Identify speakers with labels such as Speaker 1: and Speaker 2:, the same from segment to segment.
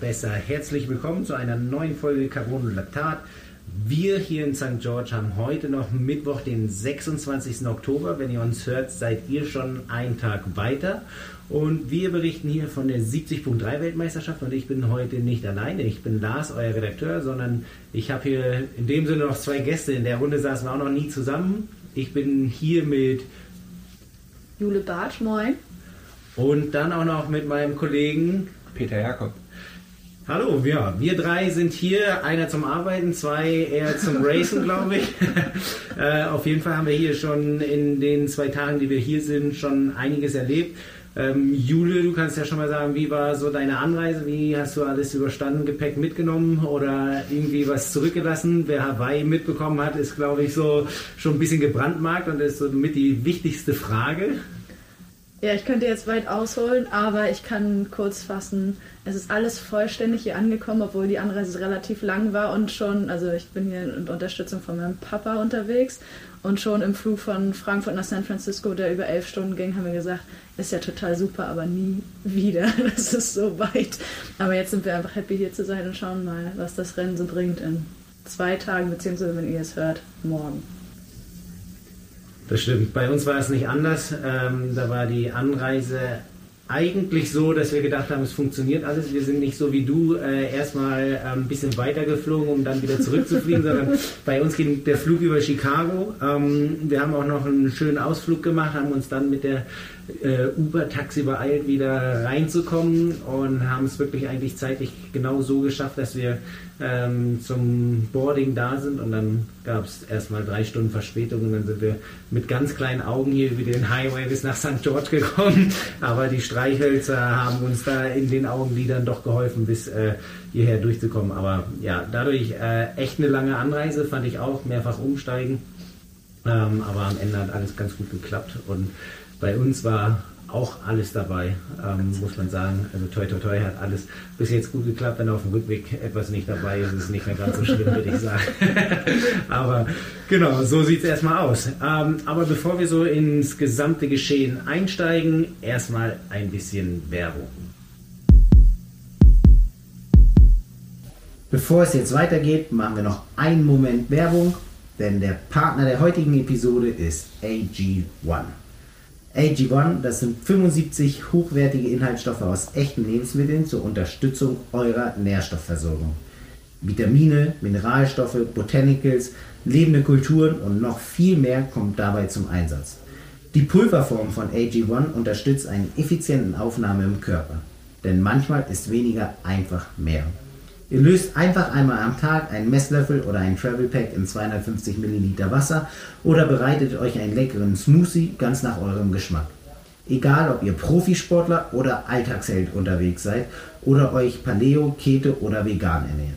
Speaker 1: besser herzlich willkommen zu einer neuen Folge Carbon und Laktat. Wir hier in St. George haben heute noch Mittwoch, den 26. Oktober. Wenn ihr uns hört, seid ihr schon einen Tag weiter. Und wir berichten hier von der 70.3 Weltmeisterschaft und ich bin heute nicht alleine. Ich bin Lars, euer Redakteur, sondern ich habe hier in dem Sinne noch zwei Gäste. In der Runde saßen wir auch noch nie zusammen. Ich bin hier mit
Speaker 2: Jule Bartsch, moin.
Speaker 1: Und dann auch noch mit meinem Kollegen
Speaker 3: Peter Jakob.
Speaker 1: Hallo, ja, wir drei sind hier, einer zum Arbeiten, zwei eher zum Racen, glaube ich. äh, auf jeden Fall haben wir hier schon in den zwei Tagen, die wir hier sind, schon einiges erlebt. Ähm, Jule, du kannst ja schon mal sagen, wie war so deine Anreise? Wie hast du alles überstanden, Gepäck mitgenommen oder irgendwie was zurückgelassen? Wer Hawaii mitbekommen hat, ist, glaube ich, so schon ein bisschen gebrandmarkt und ist so mit die wichtigste Frage.
Speaker 2: Ja, ich könnte jetzt weit ausholen, aber ich kann kurz fassen. Es ist alles vollständig hier angekommen, obwohl die Anreise relativ lang war und schon, also ich bin hier in Unterstützung von meinem Papa unterwegs und schon im Flug von Frankfurt nach San Francisco, der über elf Stunden ging, haben wir gesagt, ist ja total super, aber nie wieder. Das ist so weit. Aber jetzt sind wir einfach happy hier zu sein und schauen mal, was das Rennen so bringt in zwei Tagen, beziehungsweise wenn ihr es hört, morgen.
Speaker 1: Das stimmt. Bei uns war es nicht anders. Ähm, da war die Anreise eigentlich so, dass wir gedacht haben, es funktioniert alles. Wir sind nicht so wie du äh, erstmal äh, ein bisschen weiter geflogen, um dann wieder zurückzufliegen, sondern bei uns ging der Flug über Chicago. Ähm, wir haben auch noch einen schönen Ausflug gemacht, haben uns dann mit der äh, Uber-Taxi beeilt, wieder reinzukommen und haben es wirklich eigentlich zeitlich genau so geschafft, dass wir ähm, zum Boarding da sind und dann gab es erstmal drei Stunden Verspätung und dann sind wir mit ganz kleinen Augen hier über den Highway bis nach St. George gekommen. Aber die Streichhölzer haben uns da in den Augenlidern doch geholfen, bis äh, hierher durchzukommen. Aber ja, dadurch äh, echt eine lange Anreise, fand ich auch, mehrfach umsteigen. Ähm, aber am Ende hat alles ganz gut geklappt und bei uns war auch alles dabei, ähm, muss man sagen. Also toi toi toi hat alles bis jetzt gut geklappt. Wenn auf dem Rückweg etwas nicht dabei ist, ist es nicht mehr ganz so schlimm, würde ich sagen. aber genau, so sieht es erstmal aus. Ähm, aber bevor wir so ins gesamte Geschehen einsteigen, erstmal ein bisschen Werbung. Bevor es jetzt weitergeht, machen wir noch einen Moment Werbung, denn der Partner der heutigen Episode ist AG1. AG1, das sind 75 hochwertige Inhaltsstoffe aus echten Lebensmitteln zur Unterstützung eurer Nährstoffversorgung. Vitamine, Mineralstoffe, Botanicals, lebende Kulturen und noch viel mehr kommt dabei zum Einsatz. Die Pulverform von AG1 unterstützt eine effiziente Aufnahme im Körper. Denn manchmal ist weniger einfach mehr. Ihr löst einfach einmal am Tag einen Messlöffel oder ein Travel Pack in 250 Milliliter Wasser oder bereitet euch einen leckeren Smoothie ganz nach eurem Geschmack. Egal, ob ihr Profisportler oder Alltagsheld unterwegs seid oder euch Paleo, Kete oder vegan ernährt.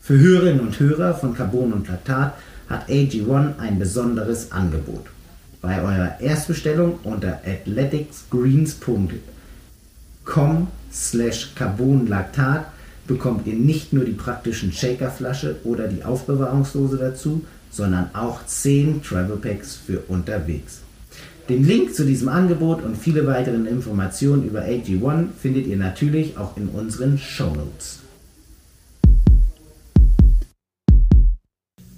Speaker 1: Für Hörerinnen und Hörer von Carbon und Laktat hat AG1 ein besonderes Angebot. Bei eurer Erstbestellung unter athleticsgreens.com slash carbonlaktat bekommt ihr nicht nur die praktischen Shakerflasche oder die Aufbewahrungsdose dazu, sondern auch 10 Travel Packs für unterwegs. Den Link zu diesem Angebot und viele weitere Informationen über AG1 findet ihr natürlich auch in unseren Show Notes.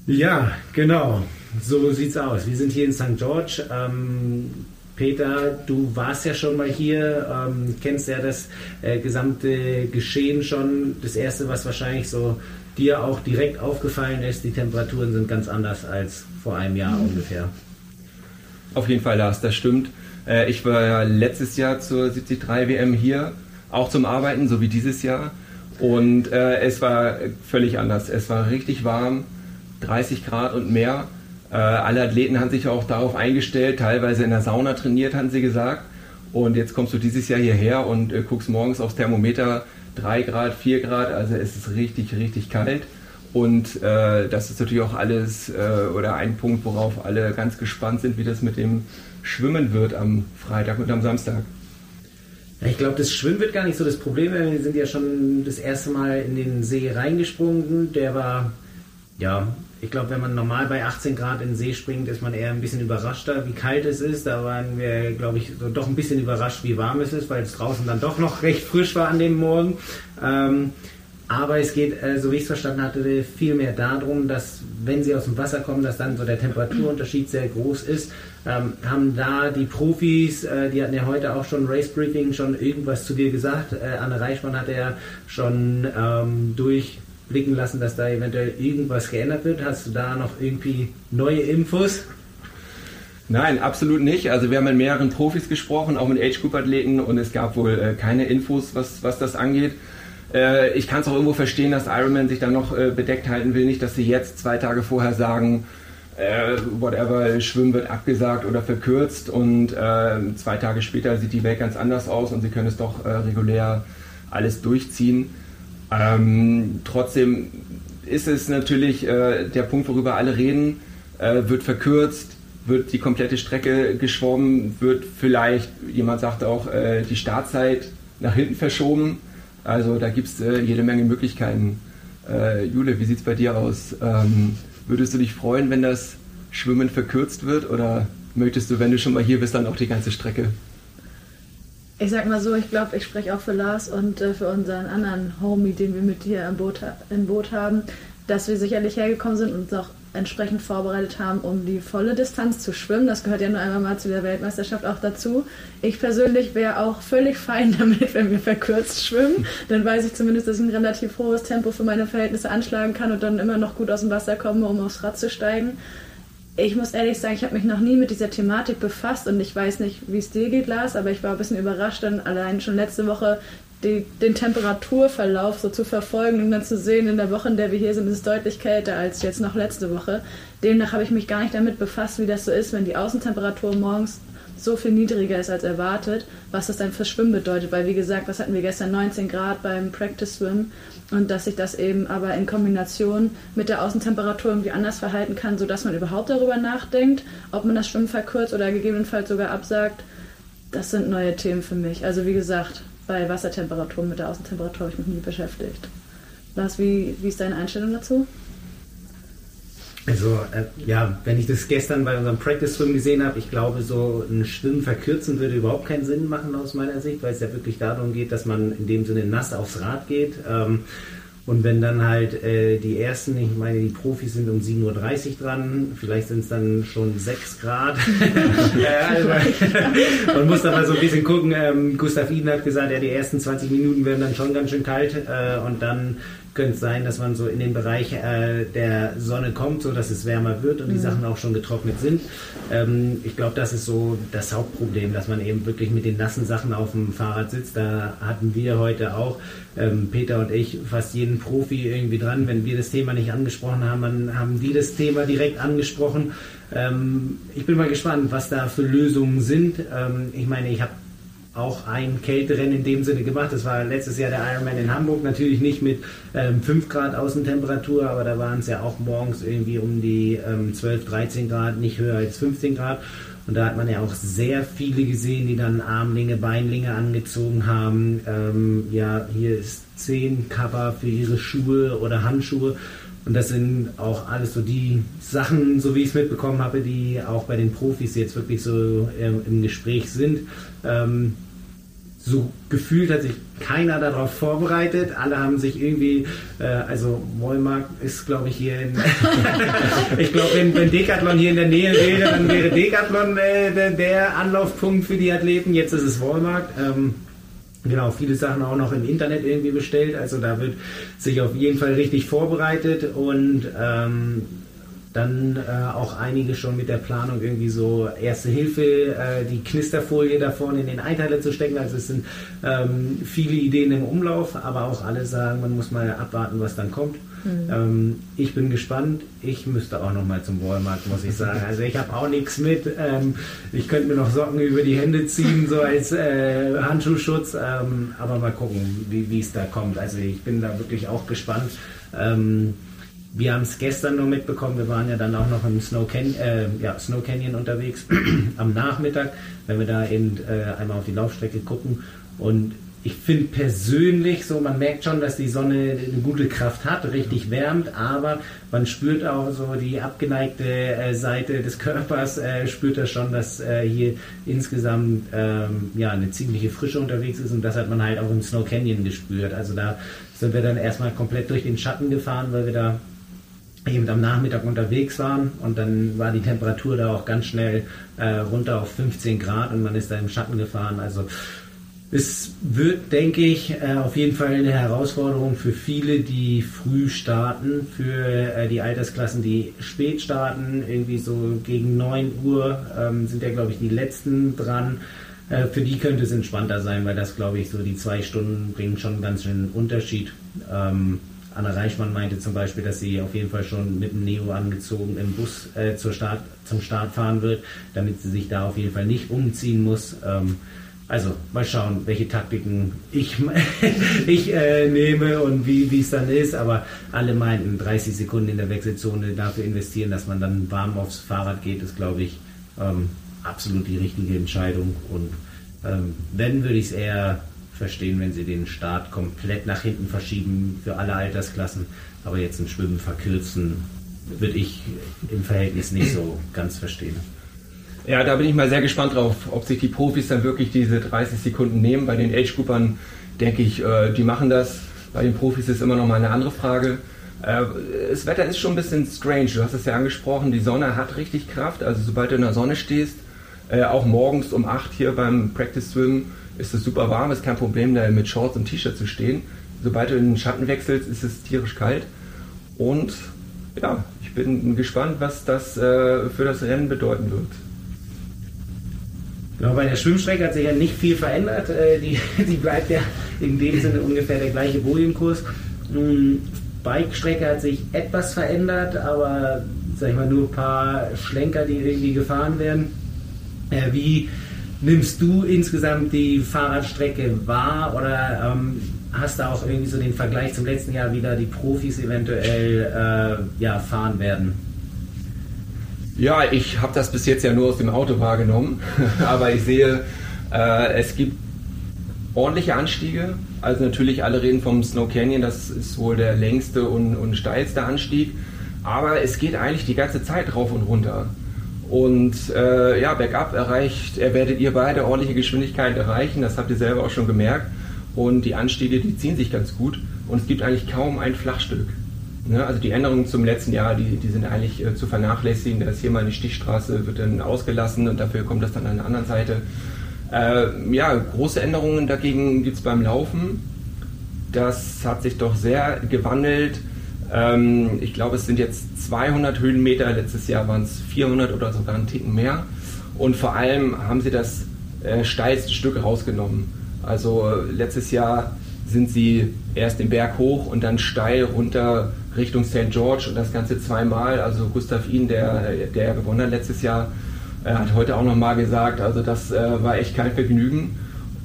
Speaker 1: Ja, genau. So sieht's aus. Wir sind hier in St. George. Ähm, Peter, du warst ja schon mal hier, ähm, kennst ja das äh, gesamte Geschehen schon. Das erste, was wahrscheinlich so dir auch direkt aufgefallen ist, die Temperaturen sind ganz anders als vor einem Jahr mhm. ungefähr.
Speaker 3: Auf jeden Fall, Lars, das stimmt. Äh, ich war ja letztes Jahr zur 73 WM hier, auch zum Arbeiten, so wie dieses Jahr. Und äh, es war völlig anders. Es war richtig warm, 30 Grad und mehr. Äh, alle Athleten haben sich auch darauf eingestellt, teilweise in der Sauna trainiert, haben sie gesagt. Und jetzt kommst du dieses Jahr hierher und äh, guckst morgens aufs Thermometer 3 Grad, 4 Grad, also es ist richtig, richtig kalt. Und äh, das ist natürlich auch alles äh, oder ein Punkt, worauf alle ganz gespannt sind, wie das mit dem Schwimmen wird am Freitag und am Samstag.
Speaker 1: Ich glaube, das Schwimmen wird gar nicht so das Problem. Wir sind ja schon das erste Mal in den See reingesprungen. Der war ja ich glaube, wenn man normal bei 18 Grad in den See springt, ist man eher ein bisschen überraschter, wie kalt es ist. Da waren wir, glaube ich, so doch ein bisschen überrascht, wie warm es ist, weil es draußen dann doch noch recht frisch war an dem Morgen. Ähm, aber es geht, äh, so wie ich es verstanden hatte, viel mehr darum, dass wenn sie aus dem Wasser kommen, dass dann so der Temperaturunterschied sehr groß ist. Ähm, haben da die Profis, äh, die hatten ja heute auch schon Race Briefing, schon irgendwas zu dir gesagt. Äh, Anne Reichmann hat ja schon ähm, durchblicken lassen, dass da eventuell irgendwas geändert wird. Hast du da noch irgendwie neue Infos?
Speaker 3: Nein, absolut nicht. Also wir haben mit mehreren Profis gesprochen, auch mit Age-Group-Athleten und es gab wohl äh, keine Infos, was, was das angeht. Äh, ich kann es auch irgendwo verstehen, dass Ironman sich dann noch äh, bedeckt halten will, nicht, dass sie jetzt zwei Tage vorher sagen, äh, whatever, Schwimmen wird abgesagt oder verkürzt und äh, zwei Tage später sieht die Welt ganz anders aus und sie können es doch äh, regulär alles durchziehen. Ähm, trotzdem ist es natürlich äh, der Punkt, worüber alle reden, wird verkürzt, wird die komplette Strecke geschwommen, wird vielleicht, jemand sagt auch, die Startzeit nach hinten verschoben. Also da gibt es äh, jede Menge Möglichkeiten. Äh, Jule, wie sieht es bei dir aus? Ähm, würdest du dich freuen, wenn das Schwimmen verkürzt wird oder möchtest du, wenn du schon mal hier bist, dann auch die ganze Strecke?
Speaker 2: Ich sag mal so, ich glaube, ich spreche auch für Lars und äh, für unseren anderen Homie, den wir mit dir im Boot, im Boot haben, dass wir sicherlich hergekommen sind und uns auch entsprechend vorbereitet haben, um die volle Distanz zu schwimmen. Das gehört ja nur einmal mal zu der Weltmeisterschaft auch dazu. Ich persönlich wäre auch völlig fein damit, wenn wir verkürzt schwimmen. Dann weiß ich zumindest, dass ich ein relativ hohes Tempo für meine Verhältnisse anschlagen kann und dann immer noch gut aus dem Wasser komme, um aufs Rad zu steigen. Ich muss ehrlich sagen, ich habe mich noch nie mit dieser Thematik befasst und ich weiß nicht, wie es dir geht, Lars, aber ich war ein bisschen überrascht, dann allein schon letzte Woche die, den Temperaturverlauf so zu verfolgen und dann zu sehen, in der Woche, in der wir hier sind, ist es deutlich kälter als jetzt noch letzte Woche. Demnach habe ich mich gar nicht damit befasst, wie das so ist, wenn die Außentemperatur morgens so viel niedriger ist als erwartet, was das dann fürs Schwimmen bedeutet. Weil, wie gesagt, was hatten wir gestern? 19 Grad beim Practice Swim und dass sich das eben aber in Kombination mit der Außentemperatur irgendwie anders verhalten kann, sodass man überhaupt darüber nachdenkt, ob man das Schwimmen verkürzt oder gegebenenfalls sogar absagt. Das sind neue Themen für mich. Also, wie gesagt, bei Wassertemperaturen mit der Außentemperatur habe ich mich nie beschäftigt. Lars, wie, wie ist deine Einstellung dazu?
Speaker 1: Also, äh, ja, wenn ich das gestern bei unserem Practice Swim gesehen habe, ich glaube, so ein Schwimmen verkürzen würde überhaupt keinen Sinn machen aus meiner Sicht, weil es ja wirklich darum geht, dass man in dem Sinne nass aufs Rad geht. Ähm, und wenn dann halt äh, die ersten, ich meine, die Profis sind um 7.30 Uhr dran, vielleicht sind es dann schon 6 Grad. ja, also, man muss da mal so ein bisschen gucken. Ähm, Gustav Iden hat gesagt, ja, die ersten 20 Minuten werden dann schon ganz schön kalt äh, und dann könnte es sein, dass man so in den Bereich äh, der Sonne kommt, so dass es wärmer wird und mhm. die Sachen auch schon getrocknet sind. Ähm, ich glaube, das ist so das Hauptproblem, dass man eben wirklich mit den nassen Sachen auf dem Fahrrad sitzt. Da hatten wir heute auch, ähm, Peter und ich, fast jeden Profi irgendwie dran. Wenn wir das Thema nicht angesprochen haben, dann haben die das Thema direkt angesprochen. Ähm, ich bin mal gespannt, was da für Lösungen sind. Ähm, ich meine, ich habe auch ein Kälterennen in dem Sinne gemacht. Das war letztes Jahr der Ironman in Hamburg, natürlich nicht mit ähm, 5 Grad Außentemperatur, aber da waren es ja auch morgens irgendwie um die ähm, 12, 13 Grad, nicht höher als 15 Grad. Und da hat man ja auch sehr viele gesehen, die dann Armlinge, Beinlinge angezogen haben. Ähm, ja, hier ist 10 Cover für ihre Schuhe oder Handschuhe. Und das sind auch alles so die Sachen, so wie ich es mitbekommen habe, die auch bei den Profis jetzt wirklich so ähm, im Gespräch sind. Ähm, so gefühlt hat sich keiner darauf vorbereitet. Alle haben sich irgendwie, äh, also Wollmarkt ist, glaube ich, hier in. ich glaube, wenn, wenn Decathlon hier in der Nähe wäre, dann wäre Decathlon äh, der, Anlaufpunkt für die Athleten. Jetzt ist es Wollmarkt. Ähm, genau, viele Sachen auch noch im Internet irgendwie bestellt. Also da wird sich auf jeden Fall richtig vorbereitet und ähm, dann äh, auch einige schon mit der Planung irgendwie so erste Hilfe, äh, die Knisterfolie da vorne in den Einteiler zu stecken. Also es sind ähm, viele Ideen im Umlauf, aber auch alle sagen, man muss mal abwarten, was dann kommt. Mhm. Ähm, ich bin gespannt. Ich müsste auch noch mal zum Walmart, muss ich sagen. Also ich habe auch nichts mit. Ähm, ich könnte mir noch Socken über die Hände ziehen, so als äh, Handschuhschutz. Ähm, aber mal gucken, wie es da kommt. Also ich bin da wirklich auch gespannt. Ähm, wir haben es gestern nur mitbekommen, wir waren ja dann auch noch im Snow, Can äh, ja, Snow Canyon unterwegs am Nachmittag, wenn wir da eben äh, einmal auf die Laufstrecke gucken. Und ich finde persönlich so, man merkt schon, dass die Sonne eine gute Kraft hat, richtig wärmt, aber man spürt auch so die abgeneigte äh, Seite des Körpers, äh, spürt er schon, dass äh, hier insgesamt ähm, ja, eine ziemliche Frische unterwegs ist und das hat man halt auch im Snow Canyon gespürt. Also da sind wir dann erstmal komplett durch den Schatten gefahren, weil wir da eben am Nachmittag unterwegs waren und dann war die Temperatur da auch ganz schnell äh, runter auf 15 Grad und man ist da im Schatten gefahren. Also es wird, denke ich, äh, auf jeden Fall eine Herausforderung für viele, die früh starten, für äh, die Altersklassen, die spät starten, irgendwie so gegen 9 Uhr ähm, sind ja, glaube ich, die letzten dran. Äh, für die könnte es entspannter sein, weil das, glaube ich, so die zwei Stunden bringen schon einen ganz schönen Unterschied. Ähm, Anna Reichmann meinte zum Beispiel, dass sie auf jeden Fall schon mit dem Neo angezogen im Bus äh, zur Start, zum Start fahren wird, damit sie sich da auf jeden Fall nicht umziehen muss. Ähm, also mal schauen, welche Taktiken ich, ich äh, nehme und wie es dann ist. Aber alle meinten, 30 Sekunden in der Wechselzone dafür investieren, dass man dann warm aufs Fahrrad geht, ist, glaube ich, ähm, absolut die richtige Entscheidung. Und ähm, wenn, würde ich es eher verstehen, wenn sie den Start komplett nach hinten verschieben für alle Altersklassen, aber jetzt ein Schwimmen verkürzen, würde ich im Verhältnis nicht so ganz verstehen.
Speaker 3: Ja, da bin ich mal sehr gespannt drauf, ob sich die Profis dann wirklich diese 30 Sekunden nehmen. Bei den Age-Groupern denke ich, äh, die machen das. Bei den Profis ist immer noch mal eine andere Frage. Äh, das Wetter ist schon ein bisschen strange. Du hast es ja angesprochen, die Sonne hat richtig Kraft. Also sobald du in der Sonne stehst, äh, auch morgens um 8 hier beim Practice Swim, ist es super warm, ist kein Problem, da mit Shorts und T-Shirt zu stehen. Sobald du in den Schatten wechselst, ist es tierisch kalt. Und ja, ich bin gespannt, was das äh, für das Rennen bedeuten wird.
Speaker 1: Genau, bei der Schwimmstrecke hat sich ja nicht viel verändert. Äh, die, die bleibt ja in dem Sinne ungefähr der gleiche Bojenkurs. Bike-Strecke hat sich etwas verändert, aber sag ich mal nur ein paar Schlenker, die irgendwie gefahren werden. Äh, wie nimmst du insgesamt die Fahrradstrecke wahr oder ähm, hast du auch irgendwie so den Vergleich zum letzten Jahr, wie da die Profis eventuell äh, ja, fahren werden?
Speaker 3: Ja, ich habe das bis jetzt ja nur aus dem Auto wahrgenommen, aber ich sehe, äh, es gibt ordentliche Anstiege. Also natürlich alle reden vom Snow Canyon, das ist wohl der längste und, und steilste Anstieg. Aber es geht eigentlich die ganze Zeit rauf und runter. Und äh, ja, bergab erreicht, er werdet ihr beide ordentliche Geschwindigkeit erreichen, das habt ihr selber auch schon gemerkt. Und die Anstiege, die ziehen sich ganz gut und es gibt eigentlich kaum ein Flachstück. Ne? Also die Änderungen zum letzten Jahr, die, die sind eigentlich äh, zu vernachlässigen. Da ist hier mal eine Stichstraße, wird dann ausgelassen und dafür kommt das dann an der anderen Seite. Äh, ja, große Änderungen dagegen gibt es beim Laufen. Das hat sich doch sehr gewandelt ähm, ich glaube, es sind jetzt 200 Höhenmeter. Letztes Jahr waren es 400 oder sogar einen Ticken mehr. Und vor allem haben sie das äh, steilste Stück rausgenommen. Also letztes Jahr sind sie erst den Berg hoch und dann steil runter Richtung St. George und das Ganze zweimal. Also Gustav Ihn, der, der gewonnen hat letztes Jahr, äh, hat heute auch nochmal gesagt, also das äh, war echt kein Vergnügen.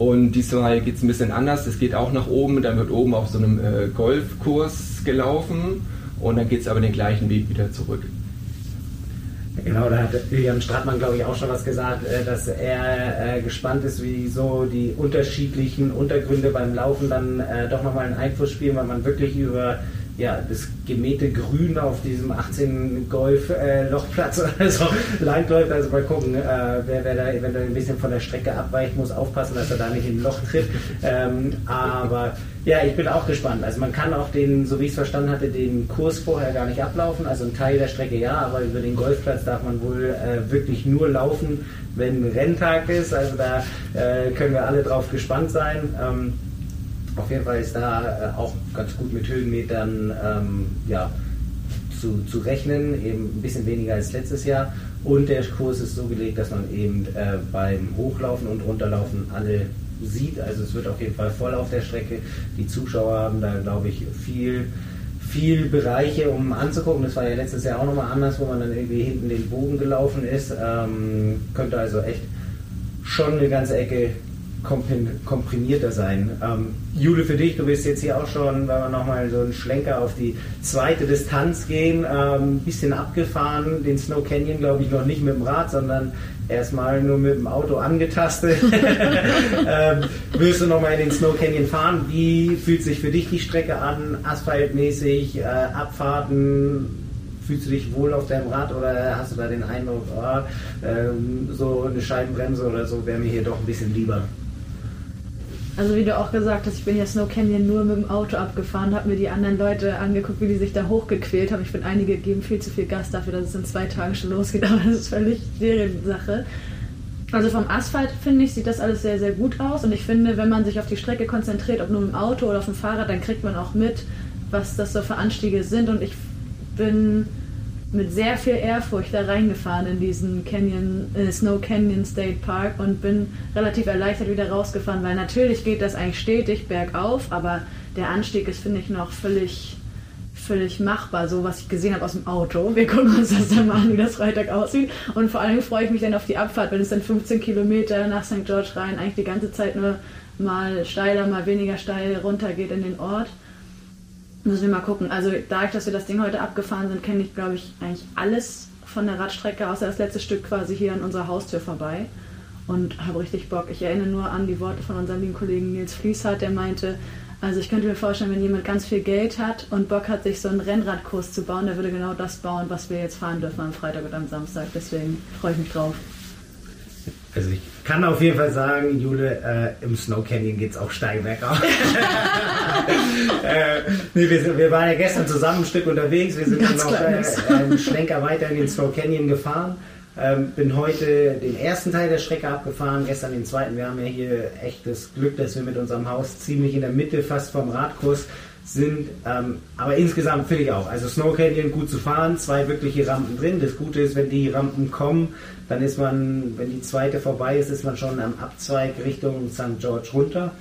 Speaker 3: Und diesmal geht es ein bisschen anders. Es geht auch nach oben, dann wird oben auf so einem äh, Golfkurs gelaufen und dann geht es aber den gleichen Weg wieder zurück.
Speaker 1: Genau, da hat Julian Stratmann, glaube ich, auch schon was gesagt, äh, dass er äh, gespannt ist, wie so die unterschiedlichen Untergründe beim Laufen dann äh, doch nochmal einen Einfluss spielen, weil man wirklich über ja, das gemähte Grün auf diesem 18 Golf äh, Lochplatz oder so lang läuft. Also mal gucken, äh, wer, wer da eventuell ein bisschen von der Strecke abweicht, muss aufpassen, dass er da nicht in ein Loch tritt. Ähm, aber ja, ich bin auch gespannt. Also man kann auch den, so wie ich es verstanden hatte, den Kurs vorher gar nicht ablaufen. Also ein Teil der Strecke ja, aber über den Golfplatz darf man wohl äh, wirklich nur laufen, wenn Renntag ist. Also da äh, können wir alle drauf gespannt sein. Ähm, auf jeden Fall ist da äh, auch ganz gut mit Höhenmetern ähm, ja, zu, zu rechnen, eben ein bisschen weniger als letztes Jahr. Und der Kurs ist so gelegt, dass man eben äh, beim Hochlaufen und Runterlaufen alle sieht. Also es wird auf jeden Fall voll auf der Strecke. Die Zuschauer haben da, glaube ich, viel, viel Bereiche, um anzugucken. Das war ja letztes Jahr auch nochmal anders, wo man dann irgendwie hinten den Bogen gelaufen ist. Ähm, könnte also echt schon eine ganze Ecke komprimierter sein. Ähm, Jule, für dich, du bist jetzt hier auch schon, wenn wir nochmal so einen Schlenker auf die zweite Distanz gehen, ein ähm, bisschen abgefahren, den Snow Canyon glaube ich noch nicht mit dem Rad, sondern erstmal nur mit dem Auto angetastet. ähm, wirst du nochmal in den Snow Canyon fahren? Wie fühlt sich für dich die Strecke an? Asphaltmäßig, äh, Abfahrten? Fühlst du dich wohl auf deinem Rad oder hast du da den Eindruck, oh, ähm, so eine Scheibenbremse oder so wäre mir hier doch ein bisschen lieber?
Speaker 2: Also wie du auch gesagt hast, ich bin ja Snow Canyon nur mit dem Auto abgefahren, habe mir die anderen Leute angeguckt, wie die sich da hochgequält haben. Ich finde, einige geben viel zu viel Gas dafür, dass es in zwei Tagen schon losgeht, aber das ist völlig deren Sache. Also vom Asphalt, finde ich, sieht das alles sehr, sehr gut aus. Und ich finde, wenn man sich auf die Strecke konzentriert, ob nur mit dem Auto oder auf dem Fahrrad, dann kriegt man auch mit, was das so für Anstiege sind. Und ich bin mit sehr viel Ehrfurcht da reingefahren in diesen Canyon, äh, Snow Canyon State Park und bin relativ erleichtert wieder rausgefahren, weil natürlich geht das eigentlich stetig bergauf, aber der Anstieg ist, finde ich, noch völlig, völlig machbar, so was ich gesehen habe aus dem Auto. Wir gucken uns das dann mal an, wie das Freitag aussieht. Und vor allem freue ich mich dann auf die Abfahrt, wenn es dann 15 Kilometer nach St. George rein eigentlich die ganze Zeit nur mal steiler, mal weniger steil runtergeht in den Ort. Müssen wir mal gucken. Also dadurch, dass wir das Ding heute abgefahren sind, kenne ich, glaube ich, eigentlich alles von der Radstrecke, außer das letzte Stück quasi hier an unserer Haustür vorbei. Und habe richtig Bock. Ich erinnere nur an die Worte von unserem lieben Kollegen Nils Fließhardt, der meinte, also ich könnte mir vorstellen, wenn jemand ganz viel Geld hat und Bock hat, sich so einen Rennradkurs zu bauen, der würde genau das bauen, was wir jetzt fahren dürfen am Freitag und am Samstag. Deswegen freue ich mich drauf.
Speaker 1: Also ich kann auf jeden Fall sagen, Jule, äh, im Snow Canyon geht es auch steil bergauf. äh, nee, wir, wir, waren ja gestern zusammen ein Stück unterwegs. Wir sind Ganz noch äh, einen Schlenker weiter in den Snow Canyon gefahren. Ähm, bin heute den ersten Teil der Strecke abgefahren, gestern den zweiten. Wir haben ja hier echt das Glück, dass wir mit unserem Haus ziemlich in der Mitte fast vom Radkurs sind. Ähm, aber insgesamt finde ich auch, also Snow Canyon gut zu fahren, zwei wirkliche Rampen drin. Das Gute ist, wenn die Rampen kommen, dann ist man, wenn die zweite vorbei ist, ist man schon am Abzweig Richtung St. George runter.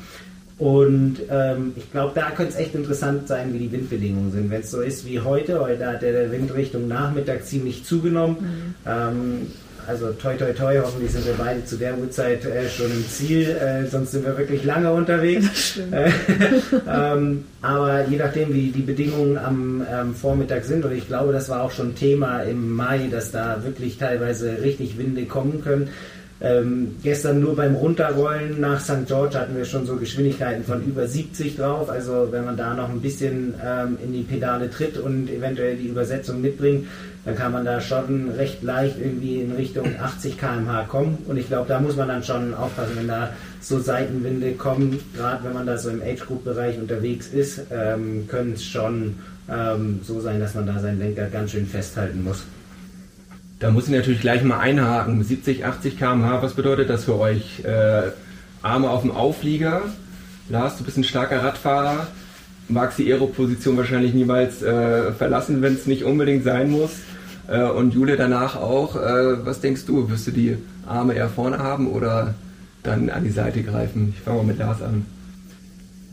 Speaker 1: Und ähm, ich glaube, da könnte es echt interessant sein, wie die Windbedingungen sind. Wenn es so ist wie heute, heute hat der Wind Richtung Nachmittag ziemlich zugenommen. Mhm. Ähm, also toi toi toi, hoffentlich sind wir beide zu der Uhrzeit äh, schon im Ziel, äh, sonst sind wir wirklich lange unterwegs. Äh, ähm, aber je nachdem, wie die Bedingungen am ähm, Vormittag sind, und ich glaube, das war auch schon Thema im Mai, dass da wirklich teilweise richtig Winde kommen können. Ähm, gestern nur beim Runterrollen nach St. George hatten wir schon so Geschwindigkeiten von über 70 drauf. Also wenn man da noch ein bisschen ähm, in die Pedale tritt und eventuell die Übersetzung mitbringt, dann kann man da schon recht leicht irgendwie in Richtung 80 km/h kommen. Und ich glaube, da muss man dann schon aufpassen, wenn da so Seitenwinde kommen, gerade wenn man da so im Age-Group-Bereich unterwegs ist, ähm, können es schon ähm, so sein, dass man da seinen Lenker ganz schön festhalten muss.
Speaker 3: Da muss ich natürlich gleich mal einhaken. 70, 80 km/h, was bedeutet das für euch? Äh, Arme auf dem Auflieger. Lars, du bist ein starker Radfahrer. Magst die Aero-Position wahrscheinlich niemals äh, verlassen, wenn es nicht unbedingt sein muss. Äh, und Jule danach auch. Äh, was denkst du? Wirst du die Arme eher vorne haben oder dann an die Seite greifen? Ich fange mal mit Lars an.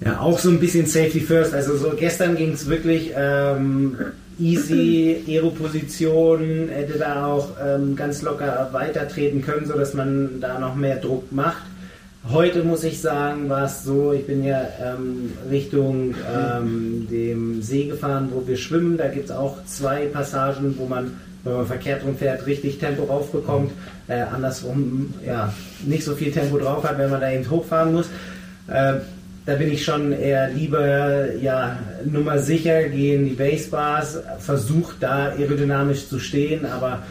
Speaker 1: Ja, auch so ein bisschen Safety First. Also so gestern ging es wirklich ähm, easy, Aero-Position, hätte da auch ähm, ganz locker weitertreten können, sodass man da noch mehr Druck macht. Heute muss ich sagen, war es so, ich bin ja ähm, Richtung ähm, dem See gefahren, wo wir schwimmen. Da gibt es auch zwei Passagen, wo man, wenn man verkehrt rumfährt, richtig Tempo raufbekommt. Äh, andersrum ja, nicht so viel Tempo drauf hat, wenn man da eben hochfahren muss. Äh, da bin ich schon eher lieber ja, Nummer sicher, gehe in die Basebars, versuche da aerodynamisch zu stehen, aber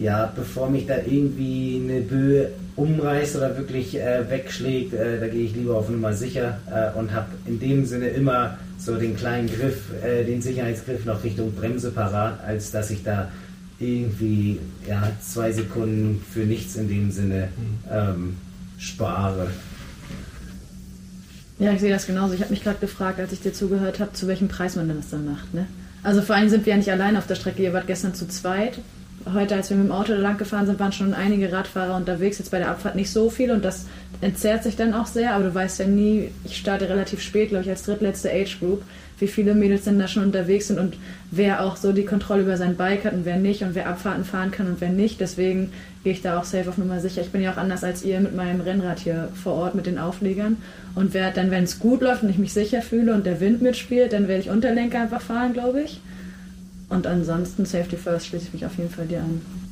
Speaker 1: ja, bevor mich da irgendwie eine Böe umreißt oder wirklich äh, wegschlägt, äh, da gehe ich lieber auf Nummer sicher äh, und habe in dem Sinne immer so den kleinen Griff, äh, den Sicherheitsgriff noch Richtung Bremse parat, als dass ich da irgendwie ja, zwei Sekunden für nichts in dem Sinne mhm. ähm, spare.
Speaker 2: Ja, ich sehe das genauso. Ich habe mich gerade gefragt, als ich dir zugehört habe, zu welchem Preis man denn das dann macht. Ne? Also vor allem sind wir ja nicht allein auf der Strecke. Ihr wart gestern zu zweit. heute, als wir mit dem Auto da lang gefahren sind, waren schon einige Radfahrer unterwegs. Jetzt bei der Abfahrt nicht so viel und das entzerrt sich dann auch sehr. Aber du weißt ja nie, ich starte relativ spät, glaube ich, als drittletzte Age Group, wie viele Mädels denn da schon unterwegs sind und wer auch so die Kontrolle über sein Bike hat und wer nicht und wer Abfahrten fahren kann und wer nicht. Deswegen gehe ich da auch safe auf Nummer sicher. Ich bin ja auch anders als ihr mit meinem Rennrad hier vor Ort mit den Auflegern. Und wer dann, wenn es gut läuft und ich mich sicher fühle und der Wind mitspielt, dann werde ich Unterlenker einfach fahren, glaube ich. Und ansonsten Safety First schließe ich mich auf jeden Fall dir an.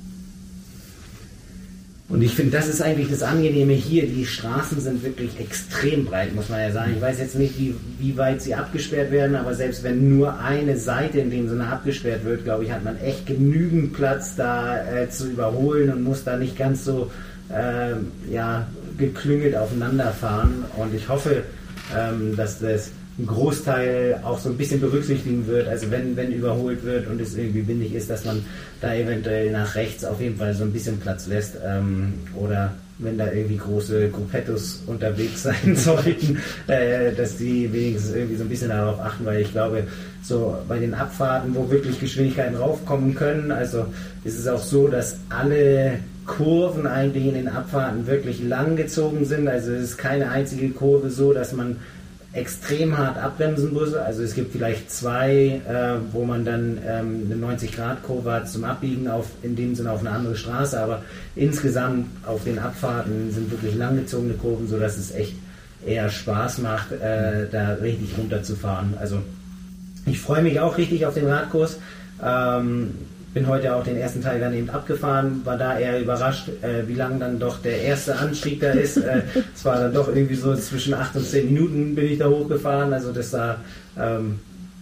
Speaker 1: Und ich finde, das ist eigentlich das Angenehme hier. Die Straßen sind wirklich extrem breit, muss man ja sagen. Ich weiß jetzt nicht, wie, wie weit sie abgesperrt werden, aber selbst wenn nur eine Seite in dem Sinne abgesperrt wird, glaube ich, hat man echt genügend Platz da äh, zu überholen und muss da nicht ganz so äh, ja, geklüngelt aufeinander fahren. Und ich hoffe, ähm, dass das einen Großteil auch so ein bisschen berücksichtigen wird. Also wenn, wenn überholt wird und es irgendwie windig ist, dass man da eventuell nach rechts auf jeden Fall so ein bisschen Platz lässt. Ähm, oder wenn da irgendwie große Gruppettos unterwegs sein sollten, äh, dass die wenigstens irgendwie so ein bisschen darauf achten, weil ich glaube, so bei den Abfahrten, wo wirklich Geschwindigkeiten raufkommen können, also ist es auch so, dass alle Kurven eigentlich in den Abfahrten wirklich lang gezogen sind. Also es ist keine einzige Kurve so, dass man extrem hart abbremsen muss. Also es gibt vielleicht zwei, äh, wo man dann ähm, eine 90-Grad-Kurve hat zum Abbiegen, auf, in dem Sinne auf eine andere Straße, aber insgesamt auf den Abfahrten sind wirklich langgezogene Kurven, sodass es echt eher Spaß macht, äh, da richtig runterzufahren. Also ich freue mich auch richtig auf den Radkurs. Ähm, bin heute auch den ersten Teil dann eben abgefahren, war da eher überrascht, äh, wie lang dann doch der erste Anstieg da ist. Äh, es war dann doch irgendwie so zwischen 8 und 10 Minuten bin ich da hochgefahren. Also das sah ähm,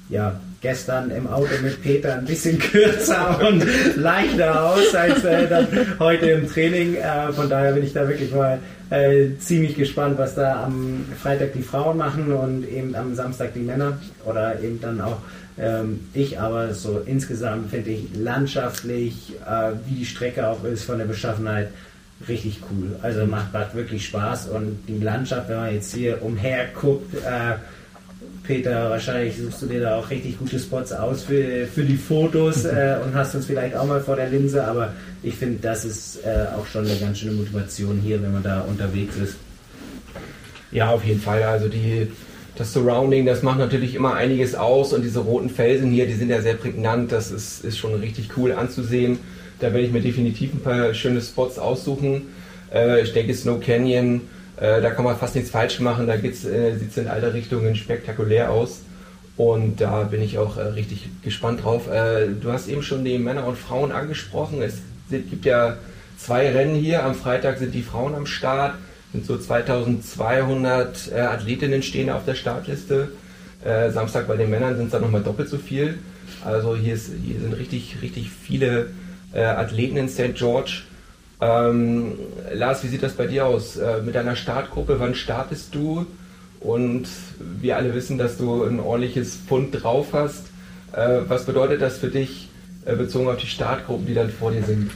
Speaker 1: ja gestern im Auto mit Peter ein bisschen kürzer und leichter aus als äh, dann heute im Training. Äh, von daher bin ich da wirklich mal äh, ziemlich gespannt, was da am Freitag die Frauen machen und eben am Samstag die Männer oder eben dann auch ähm, ich aber so insgesamt finde ich landschaftlich, äh, wie die Strecke auch ist von der Beschaffenheit, richtig cool. Also macht, macht wirklich Spaß und die Landschaft, wenn man jetzt hier umher guckt, äh, Peter, wahrscheinlich suchst du dir da auch richtig gute Spots aus für, für die Fotos äh, und hast uns vielleicht auch mal vor der Linse, aber ich finde, das ist äh, auch schon eine ganz schöne Motivation hier, wenn man da unterwegs ist.
Speaker 3: Ja, auf jeden Fall. Also die das Surrounding, das macht natürlich immer einiges aus und diese roten Felsen hier, die sind ja sehr prägnant, das ist, ist schon richtig cool anzusehen. Da werde ich mir definitiv ein paar schöne Spots aussuchen. Äh, ich denke Snow Canyon, äh, da kann man fast nichts falsch machen, da äh, sieht es in alle Richtungen spektakulär aus. Und da bin ich auch äh, richtig gespannt drauf. Äh, du hast eben schon die Männer und Frauen angesprochen. Es gibt ja zwei Rennen hier. Am Freitag sind die Frauen am Start sind so 2200 äh, Athletinnen stehen auf der Startliste. Äh, Samstag bei den Männern sind es dann nochmal doppelt so viel. Also hier, ist, hier sind richtig, richtig viele äh, Athleten in St. George. Ähm, Lars, wie sieht das bei dir aus? Äh, mit deiner Startgruppe, wann startest du? Und wir alle wissen, dass du ein ordentliches Pfund drauf hast. Äh, was bedeutet das für dich äh, bezogen auf die Startgruppen, die dann vor dir sind?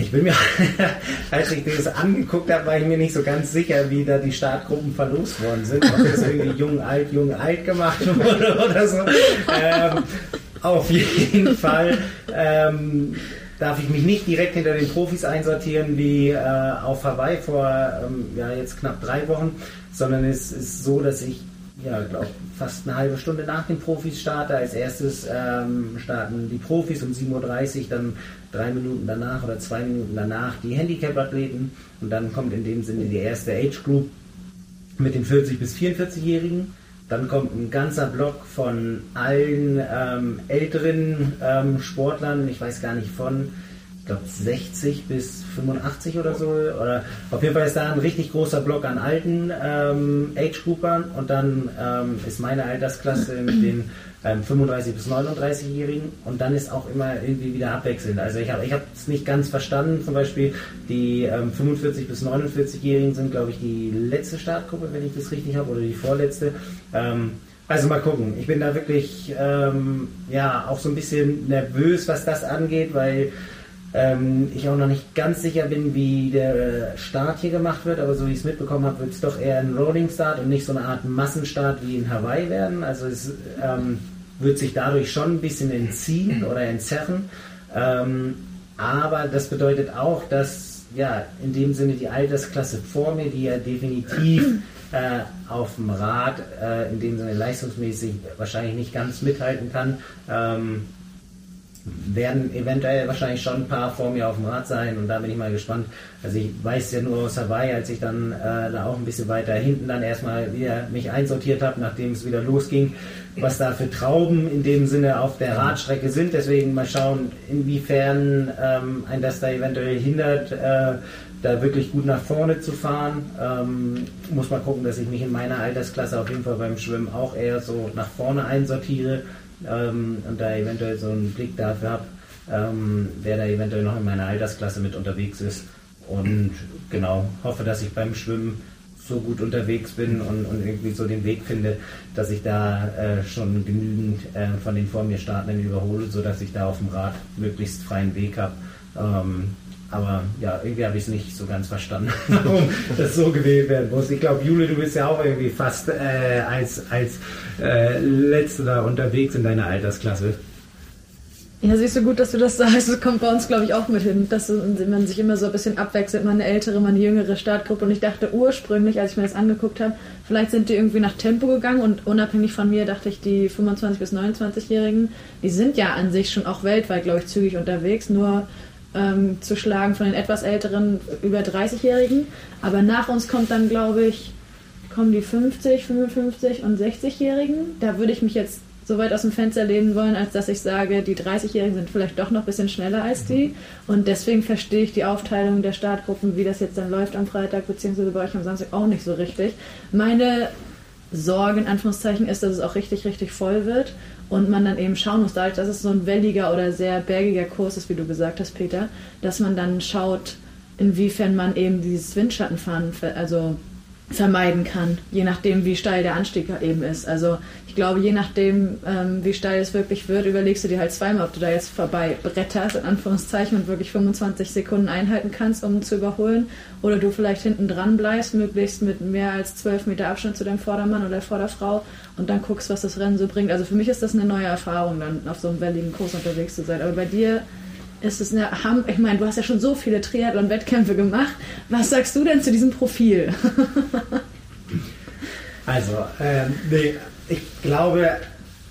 Speaker 1: Ich bin mir, als ich das angeguckt habe, war ich mir nicht so ganz sicher, wie da die Startgruppen verlost worden sind. Ob das irgendwie jung, alt, jung, alt gemacht wurde oder so. Ähm, auf jeden Fall ähm, darf ich mich nicht direkt hinter den Profis einsortieren wie äh, auf Hawaii vor ähm, ja, jetzt knapp drei Wochen, sondern es ist so, dass ich ja, glaube fast eine halbe Stunde nach den Profis starte. Als erstes ähm, starten die Profis um 7.30 Uhr, dann drei Minuten danach oder zwei Minuten danach die Handicap-Athleten und dann kommt in dem Sinne die erste Age Group mit den 40- bis 44-Jährigen. Dann kommt ein ganzer Block von allen ähm, älteren ähm, Sportlern, ich weiß gar nicht von, ich glaube 60 bis 85 oder so. Oder auf jeden Fall ist da ein richtig großer Block an alten ähm, Age-Groupern und dann ähm, ist meine Altersklasse mit den ähm, 35 bis 39-Jährigen und dann ist auch immer irgendwie wieder abwechselnd. Also ich habe ich es nicht ganz verstanden. Zum Beispiel die ähm, 45 bis 49-Jährigen sind, glaube ich, die letzte Startgruppe, wenn ich das richtig habe, oder die vorletzte. Ähm, also mal gucken. Ich bin da wirklich ähm, ja auch so ein bisschen nervös, was das angeht, weil ähm, ich auch noch nicht ganz sicher bin, wie der Start hier gemacht wird, aber so wie ich es mitbekommen habe, wird es doch eher ein Rolling Start und nicht so eine Art Massenstart wie in Hawaii werden. Also es ähm, wird sich dadurch schon ein bisschen entziehen oder entzerren. Ähm, aber das bedeutet auch, dass ja in dem Sinne die Altersklasse vor mir, die ja definitiv äh, auf dem Rad äh, in dem Sinne leistungsmäßig wahrscheinlich nicht ganz mithalten kann, ähm, werden eventuell wahrscheinlich schon ein paar vor mir auf dem Rad sein und da bin ich mal gespannt. Also ich weiß ja nur aus Hawaii, als ich dann äh, da auch ein bisschen weiter hinten dann erstmal wieder mich einsortiert habe, nachdem es wieder losging, was da für Trauben in dem Sinne auf der Radstrecke sind. Deswegen mal schauen, inwiefern ähm, ein das da eventuell hindert, äh, da wirklich gut nach vorne zu fahren. Ähm, muss mal gucken, dass ich mich in meiner Altersklasse auf jeden Fall beim Schwimmen auch eher so nach vorne einsortiere ähm, und da eventuell so einen Blick dafür habe, ähm, wer da eventuell noch in meiner Altersklasse mit unterwegs ist. Und genau, hoffe, dass ich beim Schwimmen so gut unterwegs bin und, und irgendwie so den Weg finde, dass ich da äh, schon genügend äh, von den vor mir Startenden überhole, sodass ich da auf dem Rad möglichst freien Weg habe. Ähm, aber ja, irgendwie habe ich es nicht so ganz verstanden, warum das so gewählt werden muss. Ich glaube, Jule, du bist ja auch irgendwie fast äh, als, als äh, Letzte da unterwegs in deiner Altersklasse.
Speaker 2: Ja, siehst du gut, dass du das sagst. Das kommt bei uns, glaube ich, auch mit hin, dass man sich immer so ein bisschen abwechselt, mal eine ältere, mal eine jüngere Startgruppe. Und ich dachte ursprünglich, als ich mir das angeguckt habe, vielleicht sind die irgendwie nach Tempo gegangen und unabhängig von mir dachte ich, die 25- bis 29-Jährigen, die sind ja an sich schon auch weltweit, glaube ich, zügig unterwegs. Nur ähm, zu schlagen von den etwas älteren, über 30-Jährigen. Aber nach uns kommt dann, glaube ich, kommen die 50, 55 und 60-Jährigen. Da würde ich mich jetzt so weit aus dem Fenster lehnen wollen, als dass ich sage, die 30-Jährigen sind vielleicht doch noch ein bisschen schneller als die. Und deswegen verstehe ich die Aufteilung der Startgruppen, wie das jetzt dann läuft am Freitag, beziehungsweise bei euch am Samstag auch nicht so richtig. Meine Sorge in Anführungszeichen ist, dass es auch richtig, richtig voll wird und man dann eben schauen muss, dadurch, dass es so ein welliger oder sehr bergiger Kurs ist, wie du gesagt hast, Peter, dass man dann schaut, inwiefern man eben dieses Windschattenfahren also vermeiden kann, je nachdem, wie steil der Anstieg eben ist. Also ich glaube, je nachdem, ähm, wie steil es wirklich wird, überlegst du dir halt zweimal, ob du da jetzt vorbei bretterst, in Anführungszeichen, und wirklich 25 Sekunden einhalten kannst, um zu überholen, oder du vielleicht hinten dran bleibst, möglichst mit mehr als 12 Meter Abstand zu deinem Vordermann oder Vorderfrau und dann guckst, was das Rennen so bringt. Also für mich ist das eine neue Erfahrung, dann auf so einem welligen Kurs unterwegs zu sein. Aber bei dir ist es eine Ham ich meine, du hast ja schon so viele Triathlon-Wettkämpfe gemacht. Was sagst du denn zu diesem Profil?
Speaker 1: also, ähm, nee, ich glaube,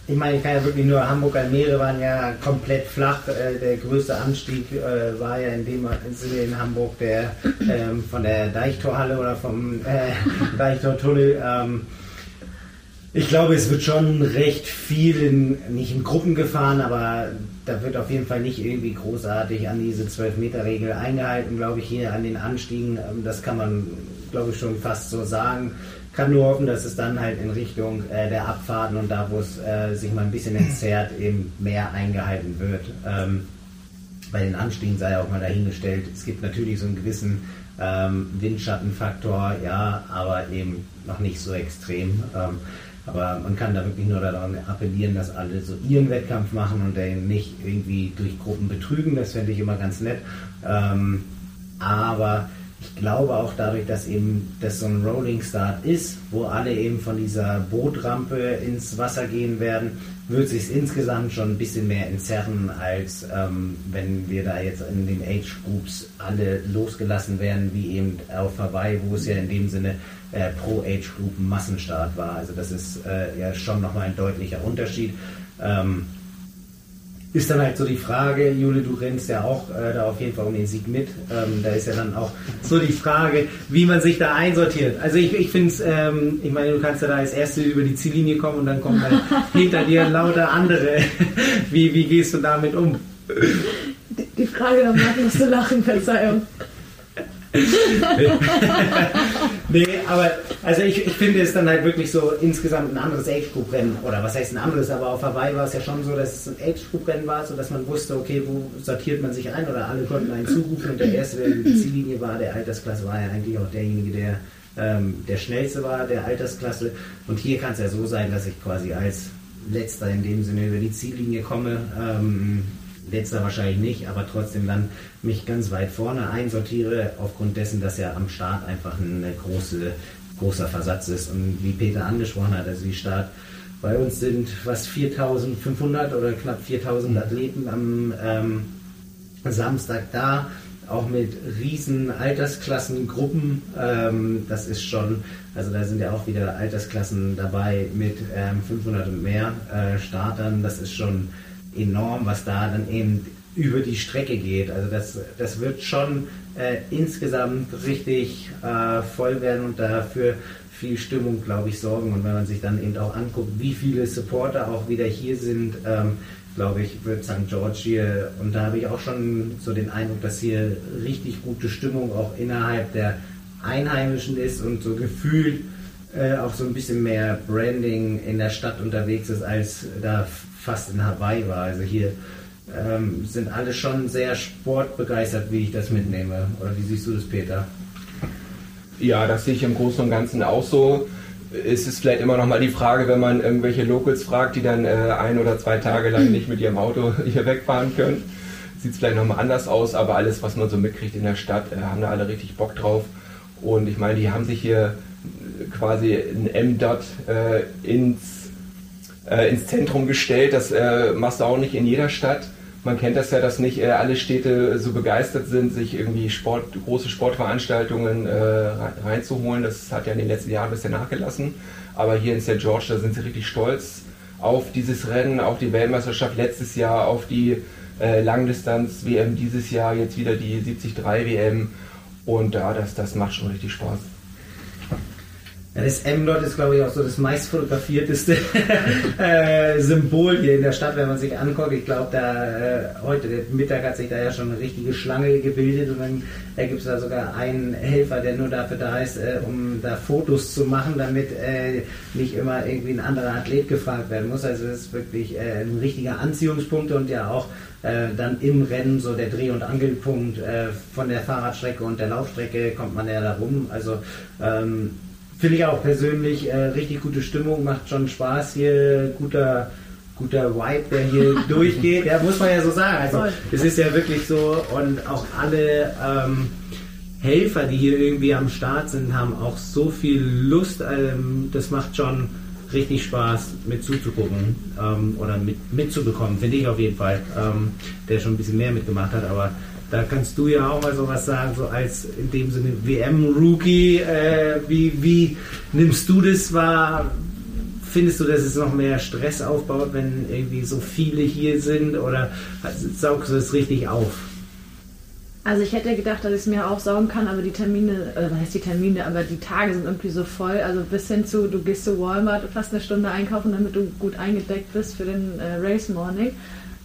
Speaker 1: ich meine, ich kann ja wirklich nur Hamburg-Almere waren ja komplett flach. Äh, der größte Anstieg äh, war ja in dem Sinne in Hamburg der ähm, von der Deichtorhalle oder vom äh, Deichtortunnel. Ähm, ich glaube, es wird schon recht viel in, nicht in Gruppen gefahren, aber da wird auf jeden Fall nicht irgendwie großartig an diese 12-Meter-Regel eingehalten, glaube ich, hier an den Anstiegen. Ähm, das kann man, glaube ich, schon fast so sagen. Kann nur hoffen, dass es dann halt in Richtung äh, der Abfahrten und da, wo es äh, sich mal ein bisschen entzerrt, eben mehr eingehalten wird. Ähm, bei den Anstiegen sei auch mal dahingestellt, es gibt natürlich so einen gewissen ähm, Windschattenfaktor, ja, aber eben noch nicht so extrem. Ähm, aber man kann da wirklich nur daran appellieren, dass alle so ihren Wettkampf machen und den nicht irgendwie durch Gruppen betrügen. Das fände ich immer ganz nett. Ähm, aber ich glaube auch dadurch, dass eben das so ein Rolling Start ist, wo alle eben von dieser Bootrampe ins Wasser gehen werden, wird sich insgesamt schon ein bisschen mehr entzerren, als ähm, wenn wir da jetzt in den Age Groups alle losgelassen werden, wie eben auf Hawaii, wo es ja in dem Sinne äh, pro Age Group Massenstart war. Also das ist äh, ja schon nochmal ein deutlicher Unterschied. Ähm, ist dann halt so die Frage, Jule, du rennst ja auch äh, da auf jeden Fall um den Sieg mit. Ähm, da ist ja dann auch so die Frage, wie man sich da einsortiert. Also ich, ich finde es, ähm, ich meine, du kannst ja da als Erste über die Ziellinie kommen und dann kommen halt hinter dir lauter andere. wie, wie gehst du damit um?
Speaker 2: Die, die Frage danach musst du lachen, Verzeihung.
Speaker 1: nee, aber also ich, ich finde es dann halt wirklich so insgesamt ein anderes Age-Group-Rennen. Oder was heißt ein anderes, aber auf Hawaii war es ja schon so, dass es ein Age-Group-Rennen war, sodass man wusste, okay, wo sortiert man sich ein oder alle konnten einen zurufen und der Erste, der in die Ziellinie war, der Altersklasse, war ja eigentlich auch derjenige, der ähm, der schnellste war, der Altersklasse. Und hier kann es ja so sein, dass ich quasi als letzter in dem Sinne über die Ziellinie komme. Ähm, letzter wahrscheinlich nicht, aber trotzdem dann mich ganz weit vorne einsortiere, aufgrund dessen, dass ja am Start einfach ein große, großer Versatz ist. Und wie Peter angesprochen hat, also die Start bei uns sind was 4500 oder knapp 4000 Athleten am, ähm, Samstag da, auch mit riesen Altersklassengruppen. Ähm, das ist schon, also da sind ja auch wieder Altersklassen dabei mit ähm, 500 und mehr äh, Startern. Das ist schon enorm, was da dann eben über die Strecke geht. Also das, das wird schon äh, insgesamt richtig äh, voll werden und dafür viel Stimmung, glaube ich, sorgen. Und wenn man sich dann eben auch anguckt, wie viele Supporter auch wieder hier sind, ähm, glaube ich, wird St. George hier, und da habe ich auch schon so den Eindruck, dass hier richtig gute Stimmung auch innerhalb der Einheimischen ist und so gefühlt äh, auch so ein bisschen mehr Branding in der Stadt unterwegs ist, als da fast in Hawaii war. Also hier ähm, sind alle schon sehr sportbegeistert, wie ich das mitnehme. Oder wie siehst du das, Peter?
Speaker 3: Ja, das sehe ich im Großen und Ganzen auch so. Es ist vielleicht immer noch mal die Frage, wenn man irgendwelche Locals fragt, die dann äh, ein oder zwei Tage lang nicht mit ihrem Auto hier wegfahren können, sieht es vielleicht noch mal anders aus. Aber alles, was man so mitkriegt in der Stadt, äh, haben da alle richtig Bock drauf. Und ich meine, die haben sich hier quasi ein M-Dot äh, ins, äh, ins Zentrum gestellt. Das äh, machst du auch nicht in jeder Stadt man kennt das ja, dass nicht äh, alle Städte so begeistert sind, sich irgendwie Sport, große Sportveranstaltungen äh, reinzuholen. Das hat ja in den letzten Jahren ein bisschen nachgelassen. Aber hier in St. George, da sind sie richtig stolz auf dieses Rennen, auf die Weltmeisterschaft letztes Jahr, auf die äh, Langdistanz-WM dieses Jahr, jetzt wieder die 73-WM. Und ja, das, das macht schon richtig Spaß.
Speaker 1: Ja, das M dort ist, glaube ich, auch so das meist fotografierteste äh, Symbol hier in der Stadt, wenn man sich anguckt. Ich glaube, da äh, heute Mittag hat sich da ja schon eine richtige Schlange gebildet und dann äh, gibt es da sogar einen Helfer, der nur dafür da ist, äh, um da Fotos zu machen, damit äh, nicht immer irgendwie ein anderer Athlet gefragt werden muss. Also es ist wirklich äh, ein richtiger Anziehungspunkt und ja auch dann im Rennen so der Dreh- und Angelpunkt von der Fahrradstrecke und der Laufstrecke kommt man ja da rum. Also ähm, Finde ich auch persönlich äh, richtig gute Stimmung, macht schon Spaß hier, guter, guter Vibe, der hier durchgeht. Ja, muss man ja so sagen. Also es ist ja wirklich so und auch alle ähm, Helfer, die hier irgendwie am Start sind, haben auch so viel Lust. Ähm, das macht schon richtig Spaß mit zuzugucken ähm, oder mit, mitzubekommen, finde ich auf jeden Fall, ähm, der schon ein bisschen mehr mitgemacht hat, aber da kannst du ja auch mal sowas sagen, so als in dem Sinne WM-Rookie. Äh, wie, wie nimmst du das wahr? Findest du, dass es noch mehr Stress aufbaut, wenn irgendwie so viele hier sind oder saugst du es richtig auf?
Speaker 2: Also ich hätte gedacht, dass ich es mir aufsaugen kann, aber die Termine, oder was heißt die Termine, aber die Tage sind irgendwie so voll. Also bis hin zu, du gehst zu Walmart fast eine Stunde einkaufen, damit du gut eingedeckt bist für den äh, Race Morning.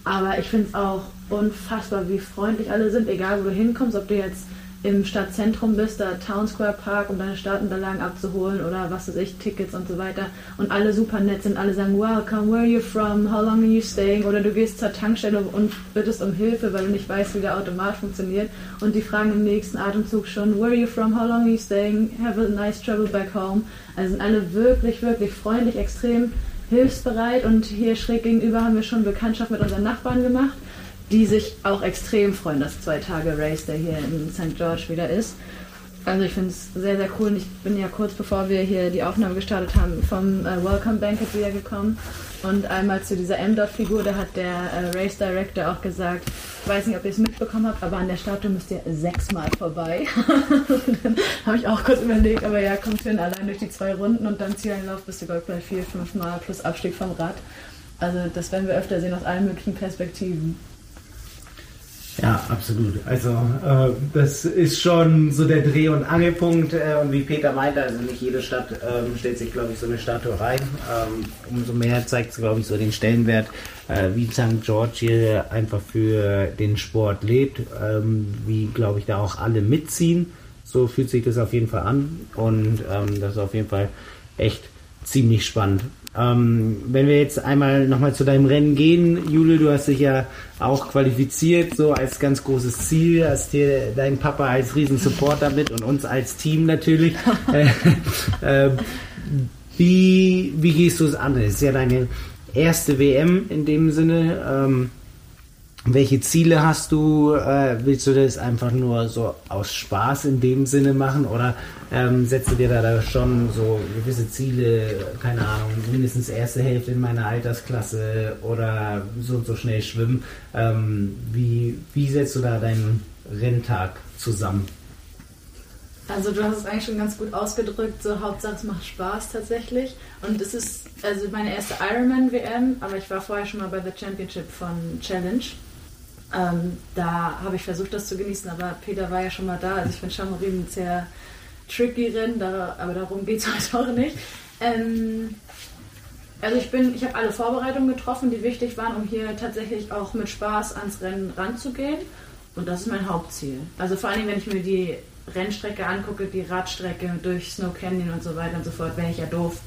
Speaker 2: Aber ich finde es auch unfassbar, wie freundlich alle sind, egal wo du hinkommst, ob du jetzt im Stadtzentrum bist, da Town Square Park, um deine Startunterlagen abzuholen oder was weiß ich, Tickets und so weiter. Und alle super nett sind, alle sagen, welcome, where are you from, how long are you staying? Oder du gehst zur Tankstelle und bittest um Hilfe, weil du nicht weißt, wie der Automat funktioniert. Und die fragen im nächsten Atemzug schon, where are you from, how long are you staying? Have a nice travel back home. Also sind alle wirklich, wirklich freundlich, extrem hilfsbereit und hier schräg gegenüber haben wir schon Bekanntschaft mit unseren Nachbarn gemacht, die sich auch extrem freuen, dass zwei Tage Race der hier in St. George wieder ist. Also ich finde es sehr, sehr cool. Und ich bin ja kurz bevor wir hier die Aufnahme gestartet haben, vom äh, Welcome Banquet wieder gekommen. Und einmal zu dieser M-Dot-Figur, da hat der äh, Race Director auch gesagt, ich weiß nicht, ob ihr es mitbekommen habt, aber an der Statue müsst ihr sechsmal vorbei. dann habe ich auch kurz überlegt, aber ja, kommt hin, allein durch die zwei Runden und dann Zieleinlauf glaube ich, bei vier, fünf Mal plus Abstieg vom Rad. Also das werden wir öfter sehen aus allen möglichen Perspektiven.
Speaker 1: Ja, absolut. Also äh, das ist schon so der Dreh- und Angelpunkt. Äh, und wie Peter meinte, also nicht jede Stadt ähm, stellt sich, glaube ich, so eine Statue rein. Ähm, umso mehr zeigt es, glaube ich, so den Stellenwert, wie St. George hier einfach für den Sport lebt, ähm, wie, glaube ich, da auch alle mitziehen. So fühlt sich das auf jeden Fall an. Und ähm, das ist auf jeden Fall echt ziemlich spannend. Ähm, wenn wir jetzt einmal nochmal zu deinem Rennen gehen, Jule, du hast dich ja auch qualifiziert, so als ganz großes Ziel, hast hier deinen Papa als Riesensupporter mit und uns als Team natürlich. äh, äh, wie, wie gehst du es an? Das ist ja deine erste WM in dem Sinne. Ähm, welche Ziele hast du? Äh, willst du das einfach nur so aus Spaß in dem Sinne machen oder ähm, setzt du dir da, da schon so gewisse Ziele, keine Ahnung, mindestens erste Hälfte in meiner Altersklasse oder so und so schnell schwimmen? Ähm, wie, wie setzt du da deinen Renntag zusammen?
Speaker 2: Also du hast es eigentlich schon ganz gut ausgedrückt, so Hauptsache es macht Spaß tatsächlich. Und es ist also meine erste Ironman-WM, aber ich war vorher schon mal bei der Championship von Challenge ähm, da habe ich versucht, das zu genießen, aber Peter war ja schon mal da. Also ich finde Chamorin ein sehr tricky Rennen, da, aber darum geht es heute auch nicht. Ähm, also ich bin, ich habe alle Vorbereitungen getroffen, die wichtig waren, um hier tatsächlich auch mit Spaß ans Rennen ranzugehen. Und das ist mein Hauptziel. Also vor allem, wenn ich mir die Rennstrecke angucke, die Radstrecke durch Snow Canyon und so weiter und so fort, wäre ich ja doof,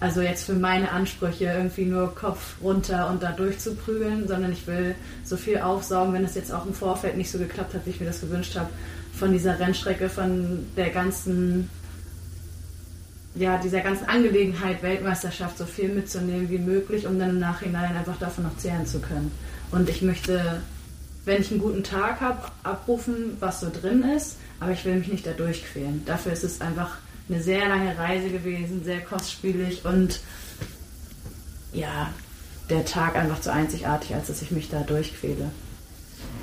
Speaker 2: also jetzt für meine Ansprüche irgendwie nur Kopf runter und da durchzuprügeln, sondern ich will so viel aufsaugen, wenn es jetzt auch im Vorfeld nicht so geklappt hat, wie ich mir das gewünscht habe, von dieser Rennstrecke, von der ganzen, ja, dieser ganzen Angelegenheit Weltmeisterschaft so viel mitzunehmen wie möglich, um dann im Nachhinein einfach davon noch zehren zu können. Und ich möchte, wenn ich einen guten Tag habe, abrufen, was so drin ist, aber ich will mich nicht da durchquälen. Dafür ist es einfach eine sehr lange Reise gewesen, sehr kostspielig und ja, der Tag einfach zu einzigartig, als dass ich mich da durchquäle.